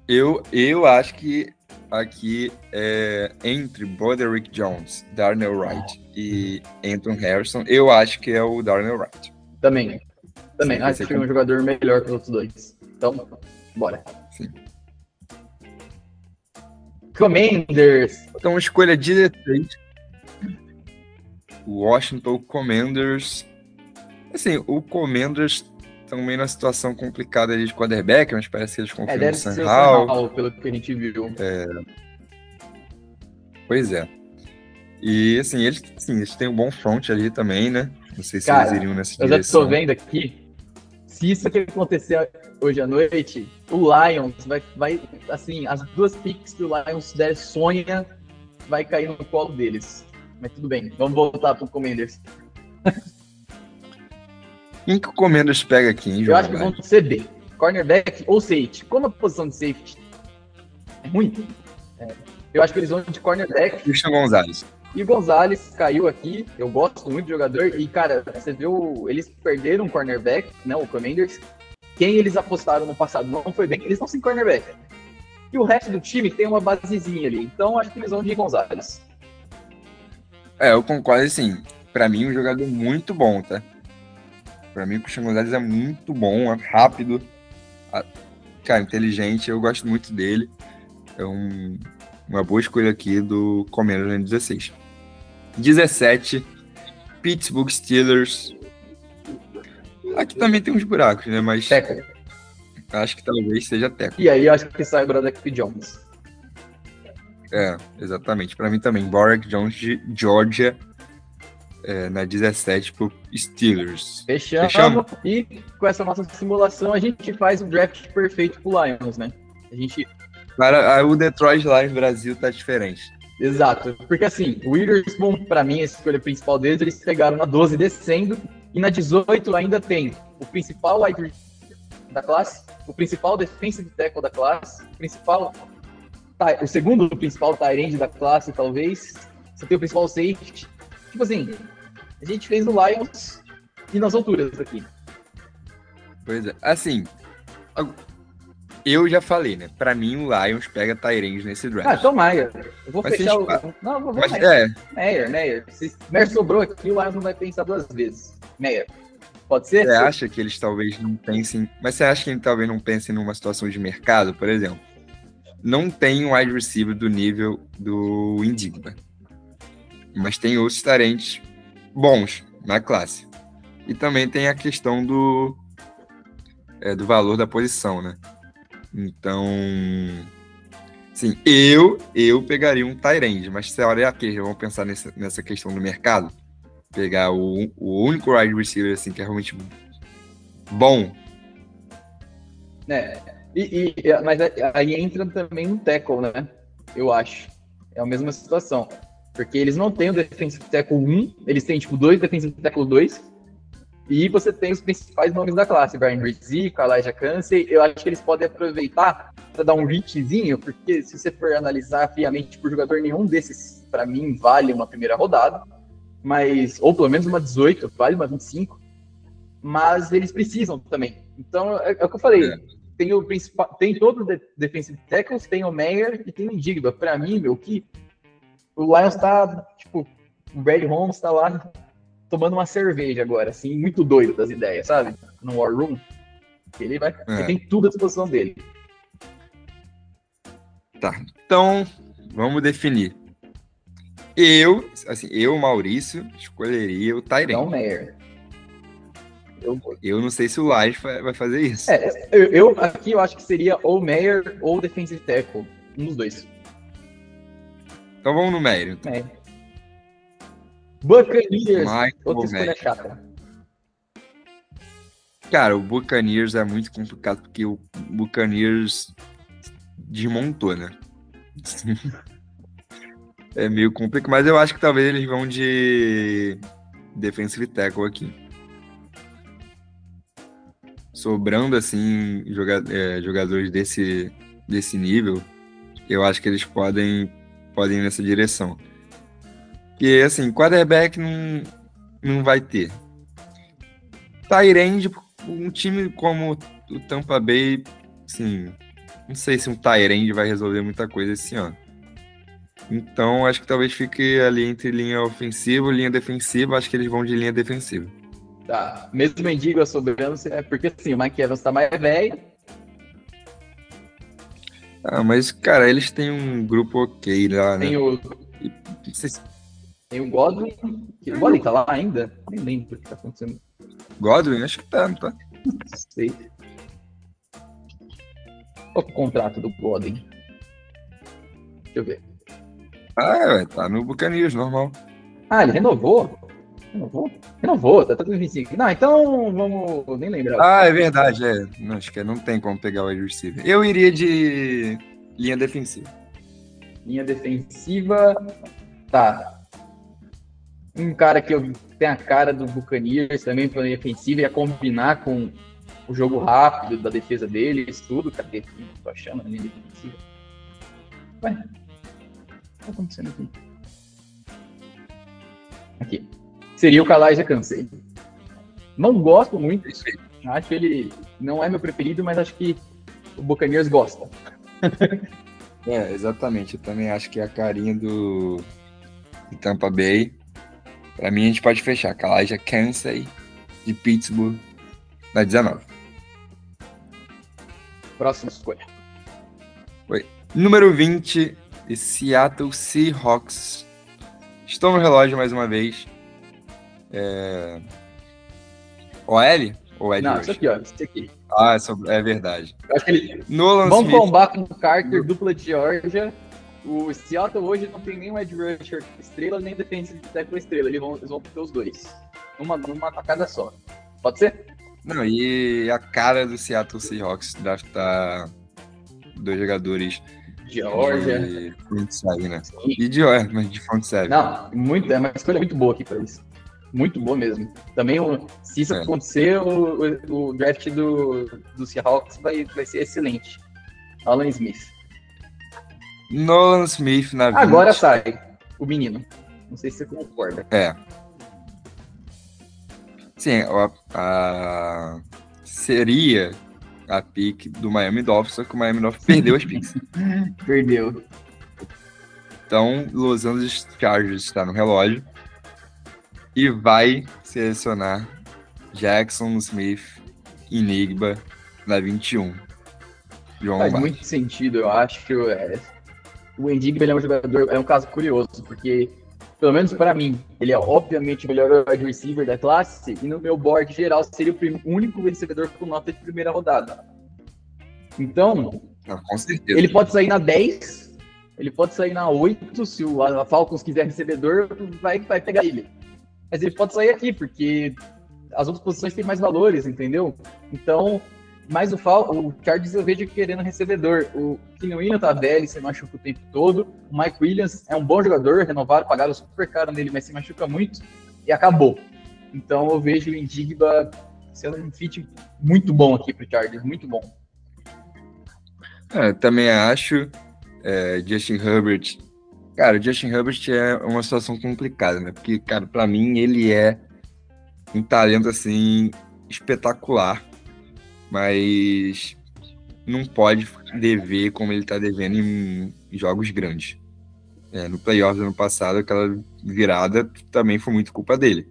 Eu, eu acho que aqui é entre Broderick Jones, Darnell Wright e Anton Harrison, eu acho que é o Darnell Wright. Também. Também. Sim, acho que é um jogador melhor que os outros dois. Então, bora. Sim. Commanders. Então, escolha 16. Washington Commanders. Assim, o Commanders também numa situação complicada ali de quarterback, mas parece que eles É, confiam deve no Sam Howell. Howell, pelo que a gente viu. Pois é. E assim, eles, assim, eles têm um bom front ali também, né? Não sei se Cara, eles iriam nessa Eu já direção. tô vendo aqui. Se isso aqui acontecer hoje à noite, o Lions vai, vai assim, as duas picks que o Lions der sonha, vai cair no colo deles. Mas tudo bem, vamos voltar pro Commanders. Quem que o Commanders pega aqui, hein, Eu acho que vão ser B. Cornerback ou safety. Como a posição de safety é ruim, é, eu acho que eles vão de cornerback. Christian Gonzalez. E o Gonzalez caiu aqui. Eu gosto muito do jogador. E, cara, você viu, eles perderam o cornerback, né? O Commanders. Quem eles apostaram no passado não foi bem, eles estão sem cornerback. E o resto do time tem uma basezinha ali. Então acho que eles vão de Gonzalez. É, eu concordo, assim, pra mim um jogador muito bom, tá? Pra mim o Christian Gonzalez é muito bom, é rápido, cara, inteligente, eu gosto muito dele. É um- uma boa escolha aqui do Commanders em 16. 17, Pittsburgh Steelers. Aqui também tem uns buracos, né? Mas Teco. acho que talvez seja Teco. E aí eu acho que sai o Broderick Jones. É, exatamente. Pra mim também. Boric Jones de Georgia é, na 17 pro Steelers. Fechamos. Fechamos? E com essa nossa simulação a gente faz o draft perfeito pro Lions, né? A gente Cara, a- o Detroit Lions Brasil tá diferente. Exato, porque assim, o Witherspoon, pra mim, a escolha principal deles, eles pegaram na 12 descendo, e na 18 ainda tem o principal wide da classe, o principal defensive tackle da classe, o principal, o segundo principal tight end da classe, talvez. Você tem o principal safety. Tipo assim, a gente fez o Lions e nas alturas aqui. Pois é. Assim, eu já falei, né? Pra mim, o Lions pega Tyrande nesse draft. Ah, então Meyer. Eu vou Mas fechar o. Não, eu vou Mas, Meyer. é, Meyer, Meyer. Se Meyer sobrou aqui, o Lions não vai pensar duas vezes. Meyer. Pode ser? você acha que eles talvez não pensem. Mas você acha que eles talvez não pensem numa situação de mercado, por exemplo? Não tem um wide receiver do nível do Indigma. Mas tem outros tarentes bons na classe. E também tem a questão do, é, do valor da posição, né? Então, sim, eu eu pegaria um Tyrande, mas se olha aqui, vamos pensar nessa, nessa questão do mercado, pegar o, o único wide receiver assim que é realmente bom, É. E, e- mas aí entra também um tackle, né? Eu acho. É a mesma situação. Porque eles não têm o defensive tackle 1, eles têm, tipo, dois defensive tackle 2. E você tem os principais nomes da classe, Brian Rizzico, Elijah Cansey. Eu acho que eles podem aproveitar para dar um reachzinho, porque se você for analisar friamente por jogador, nenhum desses, para mim, vale uma primeira rodada. Mas, ou pelo menos uma 18, vale uma 25. Mas eles precisam também. Então, é, é o que eu falei. Tem o principal, tem todos os de- defensive tackles, tem o Meyer e tem o Indigba. Para mim, meu, que o Lions tá, tipo, o Brad Holmes tá lá tomando uma cerveja agora, assim, muito doido das ideias, sabe? No War Room. Ele vai, É. ele tem tudo à disposição dele. Tá. Então, vamos definir. Eu, assim, eu, Maurício, escolheria o Tyrant. Então, Meyer. Eu, Eu não sei se o Lions vai fazer isso. é, eu, eu- aqui eu acho que seria ou Meyer ou defensive tackle, um dos dois. Então vamos no Mério. Meyer. Buccaneers, outra escolha Mayer. chata. Cara, o Buccaneers é muito complicado porque o Buccaneers desmontou, né? é meio complicado, mas eu acho que talvez eles vão de defensive tackle aqui. Sobrando, assim, é, jogadores desse, desse nível, eu acho que eles podem, podem ir nessa direção. Porque, assim, quarterback não, não vai ter. Tyrande, um time como o Tampa Bay, assim, não sei se um Tyrande vai resolver muita coisa esse ano. Então, acho que talvez fique ali entre linha ofensiva e linha defensiva. Acho que eles vão de linha defensiva. Tá. Mesmo mendigo sobrando, é porque assim, o Mike Evans tá mais velho. Ah, mas, cara, eles têm um grupo ok lá, né? Tem o, se- tem o Godwin. O Godwin tá lá ainda? Nem lembro o que tá acontecendo. Godwin, acho que tá, não tá? Não sei. Qual é o contrato do Godwin? Deixa eu ver. Ah, é, tá no Buccaneers, normal. Ah, ele renovou? Renovou? Renovou, tá tudo 25. Não, então vamos. Nem lembrar. Ah, é verdade, é. Não, acho que não tem como pegar o wide receiver. Eu iria de linha defensiva. Linha defensiva. Tá. Um cara que eu, tem a cara do Buccaneers também pra linha defensiva, ia combinar com o jogo rápido da defesa deles, tudo. Cadê? Tô achando a linha defensiva. Ué, o que tá acontecendo aqui? Aqui. Seria o Kalaja Cansei. Não gosto muito. Acho que ele não é meu preferido, mas acho que o Buccaneers gosta. É, exatamente. Eu também acho que é a carinha do, do Tampa Bay. Pra mim, a gente pode fechar. Kalaja Kansai de Pittsburgh na 19. Próxima escolha. Número 20, de Seattle Seahawks. Estou no relógio mais uma vez. É... OL? Ou Ed Não, isso aqui, ó. Isso aqui. Ah, é sobre- é verdade. Eu acho que ele. Nolan Vamos Smith. combar com o Carter, dupla de Georgia. O Seattle hoje não tem nenhum Ed Rusher estrela, nem defensive tackle estrela. Eles vão, eles vão ter os dois. Uma, numa tacada só. Pode ser? Não, e a cara do Seattle Seahawks draftar dois jogadores Georgia. de front seven, né? Sim. E de, é, mas de front seven. Não, muito, é uma escolha muito boa aqui pra isso. Muito boa mesmo. Também, o- se isso É. acontecer, o, o- o draft do, do Seahawks vai, vai ser excelente. Alan Smith. Nolan Smith na 20. Agora sai o menino. Não sei se você concorda. É. Sim, a, a- seria a pick do Miami Dolphins, só que o Miami Dolphins perdeu as picks. Perdeu. Então, Los Angeles Chargers está no relógio e vai selecionar Jackson Smith Enigma na 21. João Faz muito sentido, eu acho. É, o Endigma ele é um jogador, é um caso curioso, porque, pelo menos para mim, ele é obviamente o melhor wide receiver da classe, e no meu board geral seria o único vencedor com nota de primeira rodada. Então, Não, com certeza. ele pode sair na 10, ele pode sair na 8, se o a Falcons quiser recebedor, vai, vai pegar ele. Mas ele pode sair aqui, porque as outras posições têm mais valores, entendeu? Então, mais o, Fal o Chargers eu vejo querendo recebedor. O Keenan tá velho, se machuca o tempo todo. O Mike Williams é um bom jogador, renovaram, pagaram super caro nele, mas se machuca muito e acabou. Então eu vejo o Indigba sendo um fit muito bom aqui pro Chargers, muito bom. É, também acho. é, Justin Herbert. Cara, o Justin Herbert é uma situação complicada, né? Porque, cara, pra mim ele é um talento assim espetacular, mas não pode dever como ele tá devendo em jogos grandes. É, no playoff do ano passado, aquela virada também foi muito culpa dele.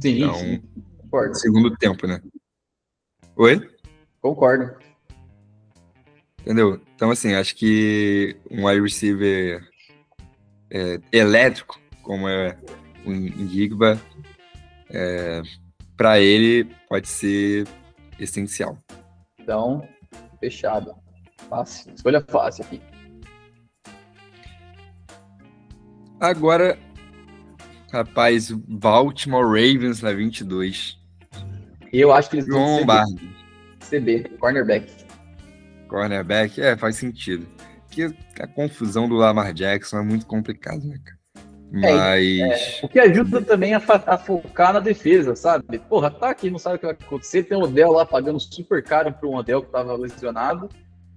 Sim, Então- sim, concordo. Segundo tempo, né? Oi? Concordo. Entendeu? Então, assim, acho que um wide receiver é, elétrico, como é o Indigba, é, para ele pode ser essencial. Então, fechado. Fácil. Escolha fácil aqui. Agora, rapaz, Baltimore Ravens na 22. E eu acho que eles vão Lombardi, CB, cornerback. cornerback, é, faz sentido. Porque a confusão do Lamar Jackson é muito complicado, né, cara? Mas. O que ajuda também a, fa- a focar na defesa, sabe? Porra, tá aqui, não sabe o que vai acontecer. Tem o Odell lá pagando super caro pro Odell que tava lesionado.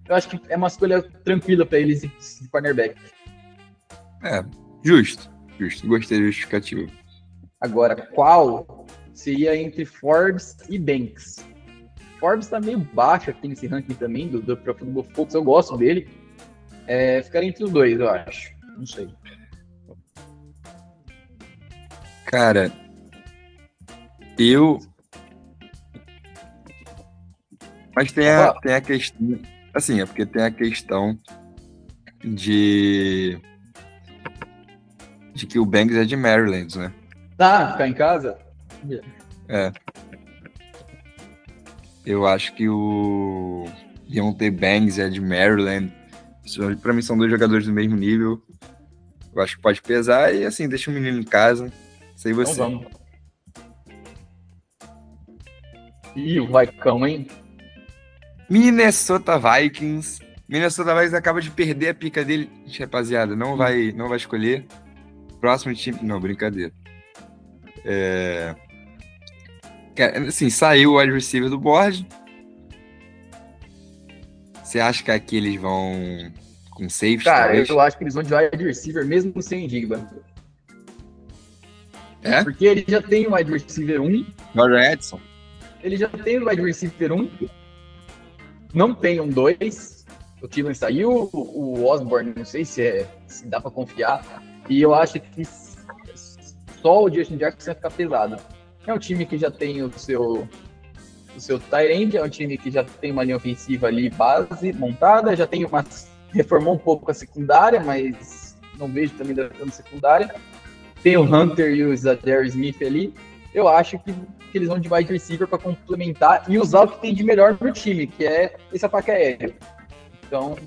Eu acho que é uma escolha tranquila pra eles de de cornerback. É, justo, justo. Gostei da justificativa. Agora, qual seria entre Forbes e Banks? Forbes tá meio baixo aqui nesse ranking também, do, do Pro Football Focus, eu gosto dele. É, ficaria entre os dois, eu acho. Não sei. Cara, eu. Mas tem a, Ah. tem a questão. Assim, é porque tem a questão de. De que o Banks é de Maryland, né? Tá, ficar em casa? Eu acho que o Deontay Banks é de Maryland. Pra mim são dois jogadores do mesmo nível. Eu acho que pode pesar e assim, deixa o menino em casa. Sei Então você. vamos. Ih, o Vaicão, hein? Minnesota Vikings. Minnesota Vikings acaba de perder a pica dele. Gente, Rapaziada, não vai, não vai escolher. Próximo time. Não, brincadeira. É... Assim, saiu o wide receiver do board. Você acha que aqui eles vão com safety, Cara, talvez? eu acho que eles vão de wide receiver mesmo sem Digba. É? Porque ele já tem o wide receiver 1, Jordan Edson? ele já tem o wide receiver 1, não tem um 2. O Thielen saiu, o Osborne, não sei se, é, se dá pra confiar. E eu acho que só o Justin Jackson vai ficar pesado. É um time que já tem o seu o seu end, é um time que já tem uma linha ofensiva ali base montada, já tem uma reformou um pouco a secundária, mas não vejo também dando secundária. Tem o Hunter e o Zadar Smith ali. Eu acho que, que eles vão de wide receiver para complementar e usar o que tem de melhor no time, que é esse ataque aéreo. Então,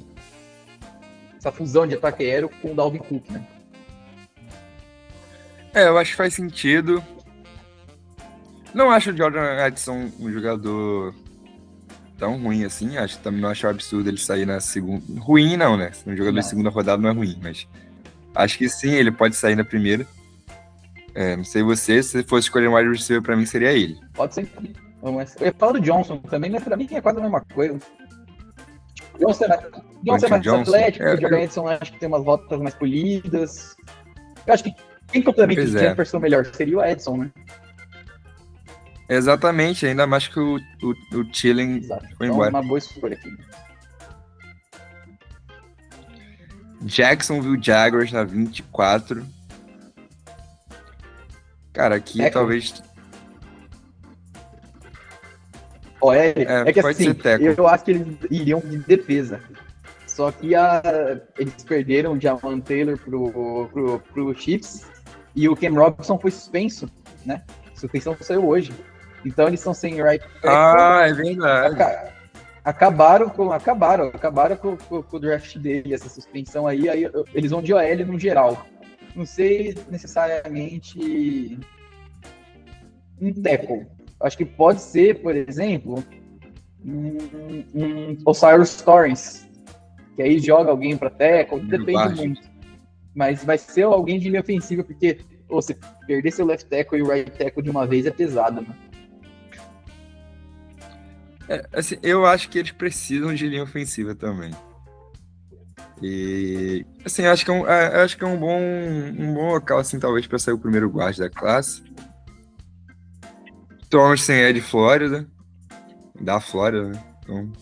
essa fusão de ataque aéreo com o Dalvin Cook, né? É, eu acho que faz sentido. Não acho o Jordan Edson um jogador tão ruim assim. Acho também não acho absurdo ele sair na segunda. Ruim não, né? Um jogador Não. de segunda rodada não é ruim, mas acho que sim, ele pode sair na primeira. É, não sei você, se fosse escolher um wide receiver, pra mim seria ele. Pode ser. Vamos- Eu ia falar do Johnson também, mas pra mim é quase a mesma coisa. Johnson é mais, Johnson é mais Johnson, atlético, é, o Jordan Edson acho que tem umas rotas mais polidas. Eu acho que quem complementa o é. Jefferson melhor seria o Edson, né? Exatamente, ainda mais que o, o, o Chilling foi Então, embora. uma boa escolha aqui. Jacksonville Jaguars na 24. Cara, aqui Tackle? talvez. Ó, é, É, é que assim, eu acho que eles iriam de defesa. Só que a, eles perderam o Jawan Taylor pro, pro, pro Chiefs e o Ken Robinson foi suspenso, né? Suspensão saiu hoje. Então eles estão sem right tackle. Ah, é verdade. Aca- acabaram com acabaram acabaram com, com- com o draft dele essa suspensão aí, aí eles vão de OL no geral não sei necessariamente um tackle acho que pode ser por exemplo um, um Osiris Torrens que aí joga alguém para tackle depende guarde. muito mas vai ser alguém de linha ofensiva porque pô, você perder seu left tackle e o right tackle de uma vez é pesado né? É, assim, eu acho que eles precisam de linha ofensiva também. E assim, acho que é um, é, acho que é um bom um bom local assim talvez para sair o primeiro guarda da classe. Thompson é de Flórida, da Flórida, né? Então,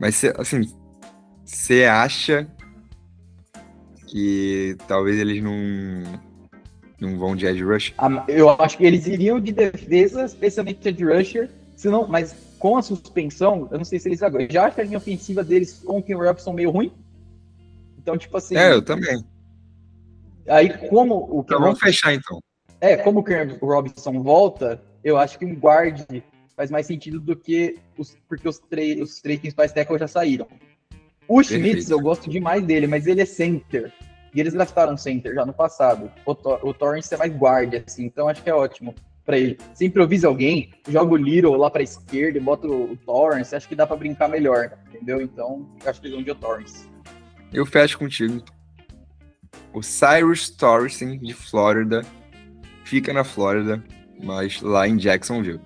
mas cê, assim, você acha que talvez eles não não vão de edge rush? Ah, Eu acho que eles iriam de defesa, especialmente de rusher, senão, mas com a suspensão, eu não sei se eles agora. Já acho que a linha ofensiva deles com o Ken Robinson meio ruim. Então, tipo assim, É, eu também. aí como o Ken Então vamos fechar então. é, como o Ken Robinson volta, eu acho que um guard faz mais sentido do que os, porque os três, os três principais tackles já saíram. O Schmitz, eu gosto demais dele, mas ele é center. E eles draftaram center já no passado. O, o Torrance é mais guarda, assim, então acho que é ótimo pra ele. Se improvisa alguém, joga o Little lá pra esquerda e bota o, Torrance, acho que dá pra brincar melhor, entendeu? Então, acho que eles vão de Torrance. Eu fecho contigo. O Cyrus Torrison, de Flórida, fica na Flórida, mas lá em Jacksonville.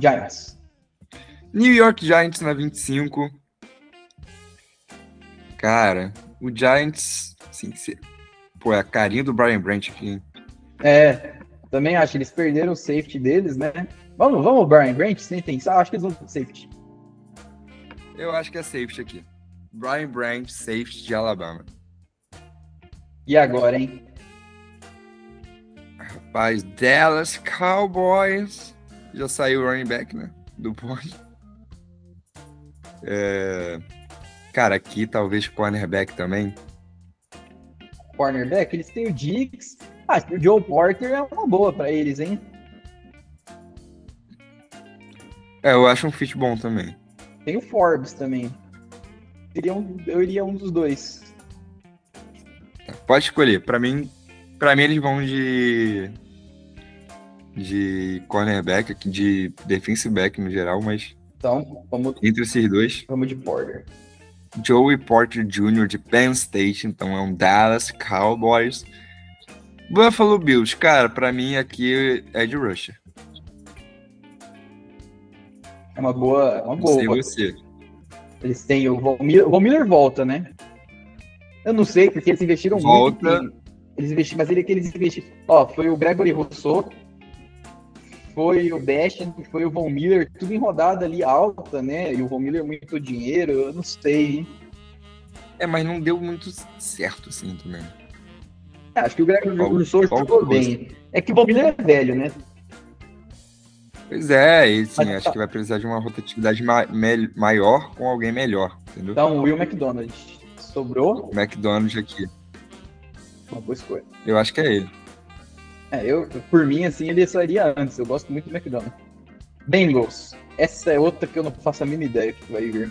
Giants. New York Giants na 25. Cara, o Giants, assim, se... pô, é a carinha do Brian Branch aqui. hein? É, também acho que eles perderam o safety deles, né? Vamos, vamos, Brian Grant, sem pensar, acho que eles vão de safety. Eu acho que é safety aqui. Brian Branch, safety de Alabama. E agora, hein? Rapaz, Dallas Cowboys. Já saiu o running back, né? Do board. É... Cara, aqui talvez cornerback também. Cornerback, eles têm o Diggs. Ah, o Joe Porter é uma boa pra eles, hein? É, eu acho um fit bom também. Tem o Forbes também. Um- eu iria um dos dois. Pode escolher. Pra mim, para mim eles vão de de cornerback, de defensive back no geral, mas Então, vamos, entre esses dois, vamos de Porter. Joey Porter Jr. de Penn State, então é um Dallas Cowboys. Buffalo Bills, cara, pra mim aqui é de rusher. É uma boa. é Uma Não sei boa. você. Eles têm o Von Miller, Von Miller volta, né? Eu não sei, porque eles investiram Volta. muito. Eles investiram, mas ele é que eles investiram. Ó, foi o Gregory Rousseau, foi o Bastion, foi o Von Miller, tudo em rodada ali alta, né? E o Von Miller muito dinheiro, eu não sei, hein? É, mas não deu muito certo assim também. Acho que o Gregory Qual- Rousseau jogou bem. É que o Miller é velho, né? Pois é, e sim, Mas acho tá. que vai precisar de uma rotatividade ma- maior com alguém melhor, entendeu? Então, Will McDonald sobrou, O McDonald's aqui. uma boa escolha. Eu acho que é ele. É, eu, por mim, assim, ele sairia antes. Eu gosto muito do McDonald's. Bengals. Essa é outra que eu não faço a mínima ideia que vai vir.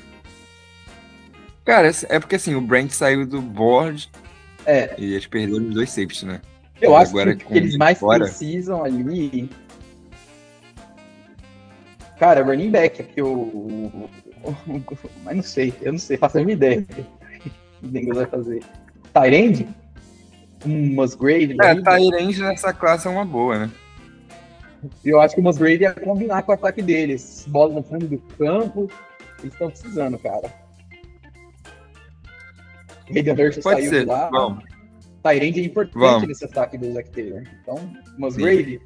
Cara, é porque assim, o Brent saiu do board É, e eles perderam os dois safeties, né? eu É, acho agora que o que eles mais fora. precisam ali. Cara, running back, que eu. Mas não sei, eu não sei, faço a mínima ideia. O que o Bengals vai fazer. Tyrande? um Musgrave. É. Tyrande nessa classe é uma boa, né? Eu acho que o Musgrave ia combinar com o ataque deles. Bola no fundo do campo. Eles estão precisando, cara. Hayden Hurst Pode saiu ser. lá. Vamos. Tyrande é importante Vamos. nesse ataque do Zac Taylor. Então, Musgrave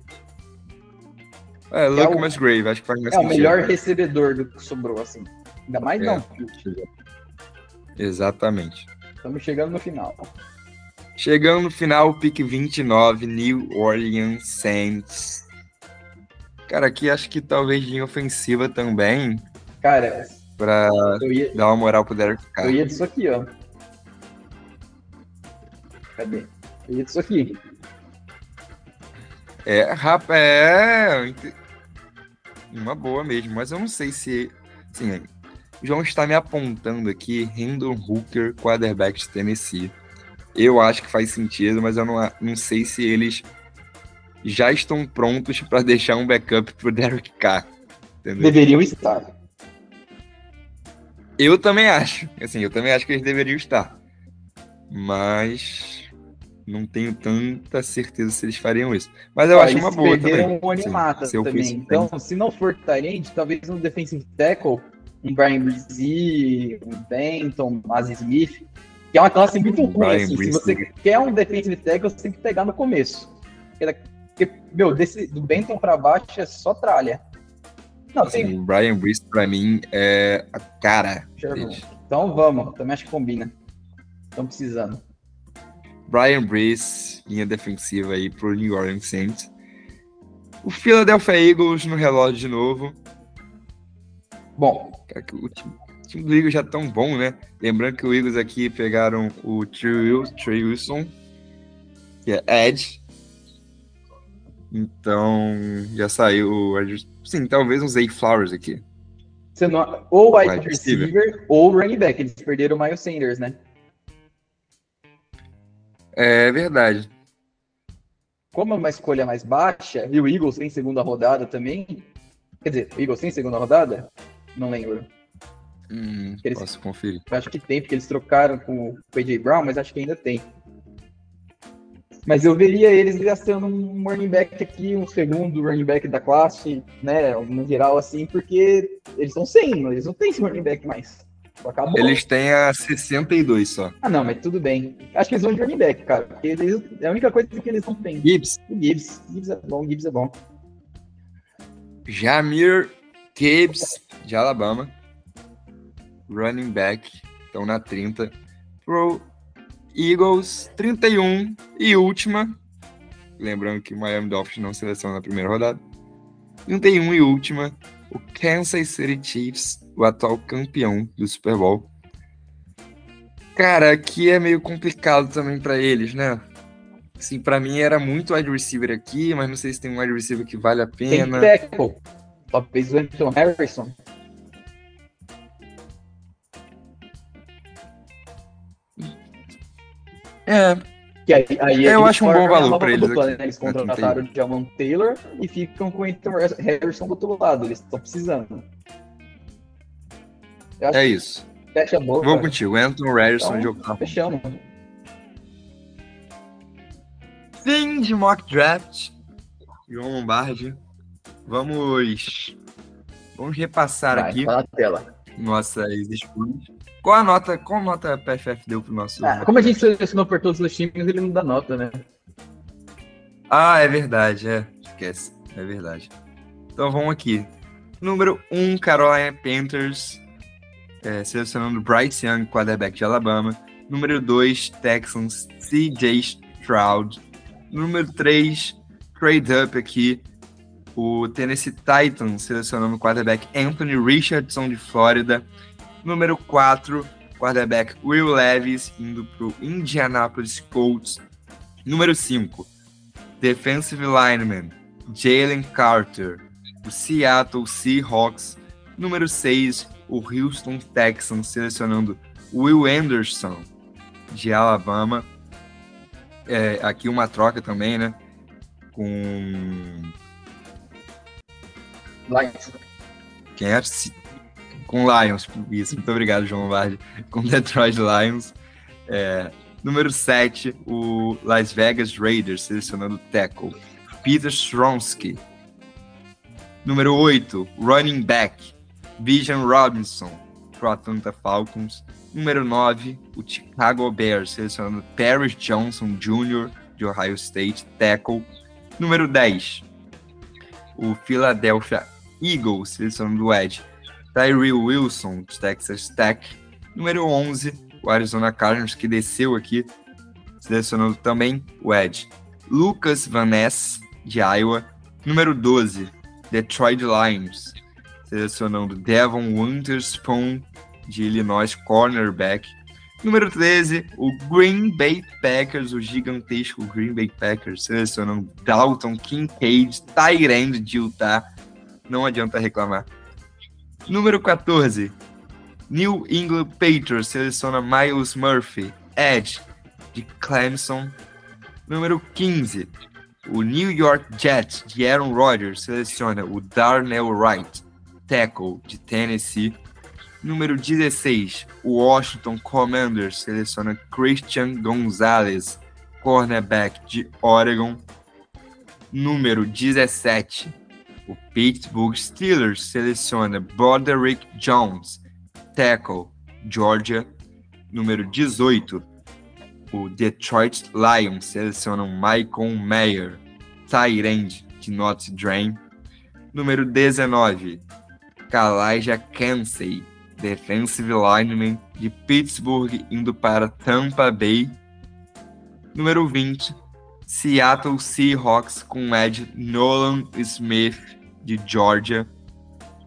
É, Luke É o- Musgrave, acho que faz mais é o melhor recebedor do que sobrou, assim. Ainda mais É. não. Exatamente. Estamos chegando no final. Chegando no final, pick 29, New Orleans Saints. Cara, aqui acho que talvez linha ofensiva também, Cara, pra ia, dar uma moral pro Derek Carr. eu ia disso aqui, ó. Cadê? Ia disso aqui. É, rapaz, é. Uma boa mesmo, mas eu não sei se. Assim, o João está me apontando aqui Hendon Hooker, quarterback de Tennessee. Eu acho que faz sentido, mas eu não, não sei se eles já estão prontos para deixar um backup pro Derek Carr. Entendeu? Deveriam estar. Eu também acho. Assim, eu também acho que eles deveriam estar. Mas não tenho tanta certeza se eles fariam isso. Mas eu Ó, acho uma boa também. o Animata Sim, também. fosse Então, se não for Tyrande, talvez um defensive tackle, um Brian Brzee, um Benton, um Aziz Smith, que é uma classe muito ruim, assim. Se você quer um defensive tackle, você tem que pegar no começo. Porque, meu, desse, do Benton pra baixo é só tralha. Não, tem... Assim, o Brian Brice, pra mim, é a cara. Então vamos, também acho que combina. Estão precisando. Brian Brice, linha defensiva aí pro New Orleans Saints. O Philadelphia Eagles no relógio de novo. Bom, que o time, o time do Eagles já é tão bom, né? Lembrando que o Eagles aqui pegaram o Trey Wil- Trey Wilson, que é Edge. Então, já saiu Sim, talvez um Zay Flowers aqui. não... ou wide Wide receiver. receiver ou running back. Eles perderam o Miles Sanders, né? É verdade. como é uma escolha mais baixa, e o Eagles tem segunda rodada também. Quer dizer, o Eagles tem segunda rodada? Não lembro. Hum, Eles- Posso conferir. Acho que tem, porque eles trocaram com o AJ Brown, mas acho que ainda tem. Mas eu veria eles gastando um running back aqui, um segundo running back da classe, né? No geral, assim, porque eles estão sem, eles não têm esse running back mais. Acabou. Eles têm a 62 só. Ah, não, mas tudo bem. Acho que eles vão de running back, cara. Eles, é a única coisa que eles não têm. Gibbs. O Gibbs. Gibbs é bom, Gibbs é bom. Jamir Gibbs, de Alabama. Running back. Estão na 30. Pro Eagles, 31. E última. Lembrando que o Miami Dolphins não seleciona na primeira rodada. 31 e última. O Kansas City Chiefs, o atual campeão do Super Bowl. Cara, aqui é meio complicado também pra eles, né? Assim, pra mim era muito wide receiver aqui, mas não sei se tem um wide receiver que vale a Tem pena. tackle. Talvez o Anton Harrison. É, Que aí, aí É, eu acho um bom valor pra eles dupla, né? Eles contrataram o Jamon Taylor e ficam com o Anton Harrison do outro lado. Eles estão precisando. É isso. fecha a boca. Vou contigo. Anton Harrison Então, de Oklahoma. Fechamos. Fim de mock draft. João Lombardi. Vamos. Vamos repassar Vai, aqui tá nossas escolhas. Qual a nota, qual nota a PFF deu pro nosso. Ah, como a gente selecionou por todos os times, ele não dá nota, né? Ah, é verdade, é. Esquece. É verdade. Então vamos aqui. Número 1, Carolina Panthers. É, selecionando Bryce Young, quarterback de Alabama. Número 2, Texans, CJ Stroud. Número 3, trade up aqui. O Tennessee Titans, selecionando o quarterback Anthony Richardson, de Flórida. Número 4, quarterback Will Levis, indo para o Indianapolis Colts. Número 5, defensive lineman Jalen Carter, o Seattle Seahawks. Número 6, o Houston Texans, selecionando Will Anderson, de Alabama. É, aqui uma troca também, né? Com. Lions. Quem é? Com Lions. Isso, muito obrigado, João Lombardi. Com Detroit Lions. É, Número 7, o Las Vegas Raiders, selecionando tackle, Peter Stronsky. Número 8, running back, Vision Robinson, pro Atlanta Falcons. Número 9, o Chicago Bears, selecionando Paris Johnson Jr., de Ohio State, tackle. Número 10, o Philadelphia Eagles, selecionando o Edge, Tyree Wilson, de Texas Tech. Número 11, o Arizona Cardinals, que desceu aqui, selecionando também o Edge, Lucas Van Ness, de Iowa. Número 12, Detroit Lions, selecionando Devon Witherspoon, de Illinois, cornerback. Número 13, o Green Bay Packers, o gigantesco Green Bay Packers, selecionando Dalton Kincaid, Tyrande de Utah. Não adianta reclamar. Número 14, New England Patriots seleciona Miles Murphy, Edge, de Clemson. Número 15, o New York Jets, de Aaron Rodgers, seleciona o Darnell Wright, tackle, de Tennessee. Número 16, o Washington Commanders seleciona Christian Gonzalez, cornerback de Oregon. Número 17, o Pittsburgh Steelers seleciona Broderick Jones, tackle, Georgia. Número 18, o Detroit Lions selecionam Michael Mayer, tight de Notre Dame. Número 19, Kalaja Kensey, defensive lineman de Pittsburgh indo para Tampa Bay. Número 20, Seattle Seahawks com Ed Nolan Smith de Georgia.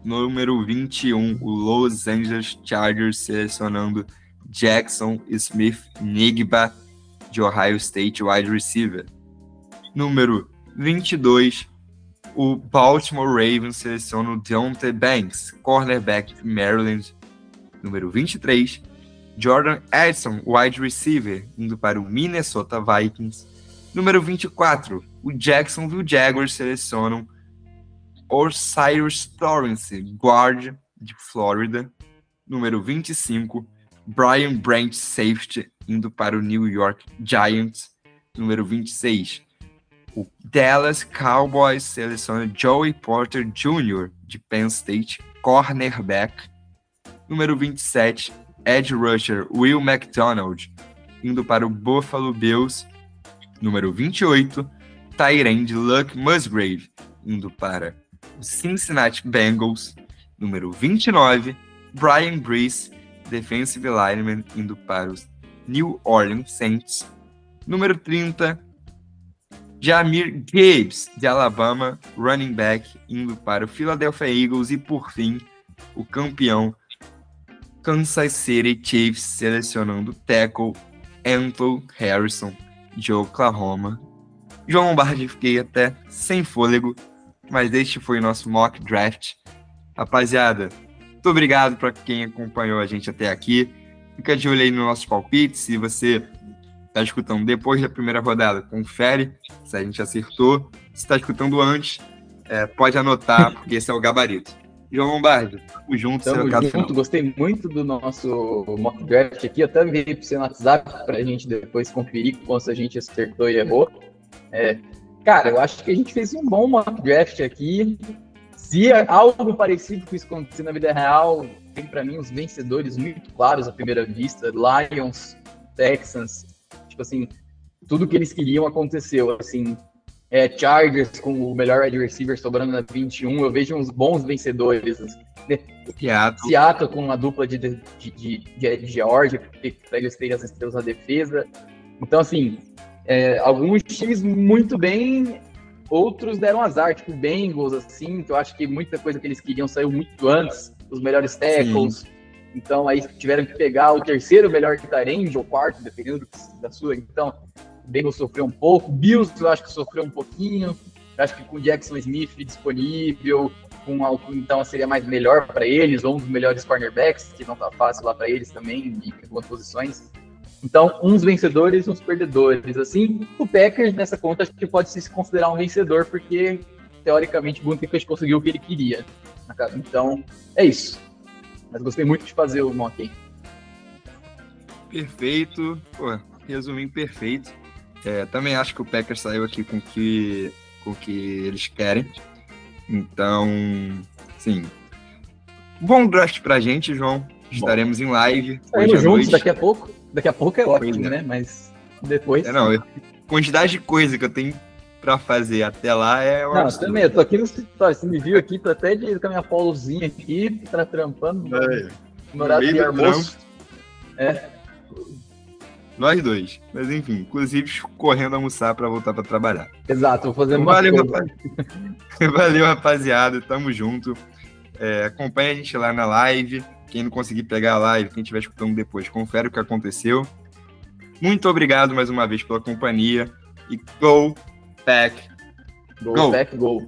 Número 21, o Los Angeles Chargers selecionando Jackson Smith Nigba de Ohio State wide receiver. Número 22, o Baltimore Ravens seleciona o Deontay Banks, cornerback de Maryland. Número 23, Jordan Edson, wide receiver, indo para o Minnesota Vikings. Número 24, o Jacksonville Jaguars selecionam Osiris Torrance, guard de Florida. Número 25, Brian Branch, safety, indo para o New York Giants. Número 26, o Dallas Cowboys seleciona Joey Porter Jr., de Penn State, cornerback. Número 27, edge rusher Will McDonald, indo para o Buffalo Bills. Número 28, Tyrande Luck Musgrave, indo para o Cincinnati Bengals. Número 29, Brian Brees, defensive lineman, indo para os New Orleans Saints. Número 30, Jamir Gibbs, de Alabama, running back, indo para o Philadelphia Eagles. E por fim, o campeão Kansas City Chiefs, selecionando tackle Anthony Harrison, de Oklahoma. João Lombardi, fiquei até sem fôlego, mas este foi o nosso mock draft. Rapaziada, muito obrigado para quem acompanhou a gente até aqui. Fica de olho aí nos nossos palpites. Se você está escutando depois da primeira rodada, confere se a gente acertou. Se está escutando antes, é, pode anotar, porque esse é o gabarito. João Lombardi, tamo junto, Tamo junto, gostei muito do nosso mock draft aqui, até enviei para você no WhatsApp para a gente depois conferir quanto a gente acertou e errou. É, cara, eu acho que a gente fez um bom mock draft aqui. Se é algo parecido com isso acontecer na vida real, tem para mim os vencedores muito claros à primeira vista: Lions, Texans, tipo assim, tudo que eles queriam aconteceu. Assim, é, Chargers com o melhor wide receiver sobrando na 21, eu vejo uns bons vencedores. Assim. Seattle. Seattle com uma dupla de, de, de, de, de Georgia, para eles terem as estrelas na defesa. Então, assim, é, alguns times muito bem, outros deram azar, tipo Bengals, assim, que eu acho que muita coisa que eles queriam saiu muito antes, os melhores tackles. Sim. Então aí tiveram que pegar o terceiro melhor Tyrande, ou quarto, dependendo da sua. Então, Bengals sofreu um pouco, Bills eu acho que sofreu um pouquinho. Eu acho que com Jackson Smith disponível, com então seria mais melhor para eles, ou um dos melhores cornerbacks, que não tá fácil lá para eles também, em algumas posições. Então, uns vencedores, uns perdedores. Assim, o Packers nessa conta acho que pode se considerar um vencedor, porque teoricamente o Gunther conseguiu o que ele queria. Então, é isso. Mas gostei muito de fazer o mock. Perfeito. Pô, resuminho perfeito. É, também acho que o Packers saiu aqui com que, o que eles querem. Então, sim. Bom draft pra gente, João. Estaremos em live. Hoje juntos daqui a pouco. Daqui a pouco é ótimo, Pois é. né? Mas depois. É, não, quantidade de coisa que eu tenho pra fazer até lá é um Não, absurdo. também, eu tô aqui no escritório. Você me viu aqui, tô até de, com a minha polozinha aqui, tá trampando É, no horário de almoço. nós dois. Mas enfim, inclusive correndo almoçar pra voltar pra trabalhar. Exato, vou fazer Então, uma valeu, coisa. rapaz. valeu, rapaziada. Tamo junto. É, acompanha a gente lá na live. Quem não conseguir pegar a live, quem estiver escutando depois, confere o que aconteceu. Muito obrigado mais uma vez pela companhia. E go, pack, Gol, Gol. back, gol.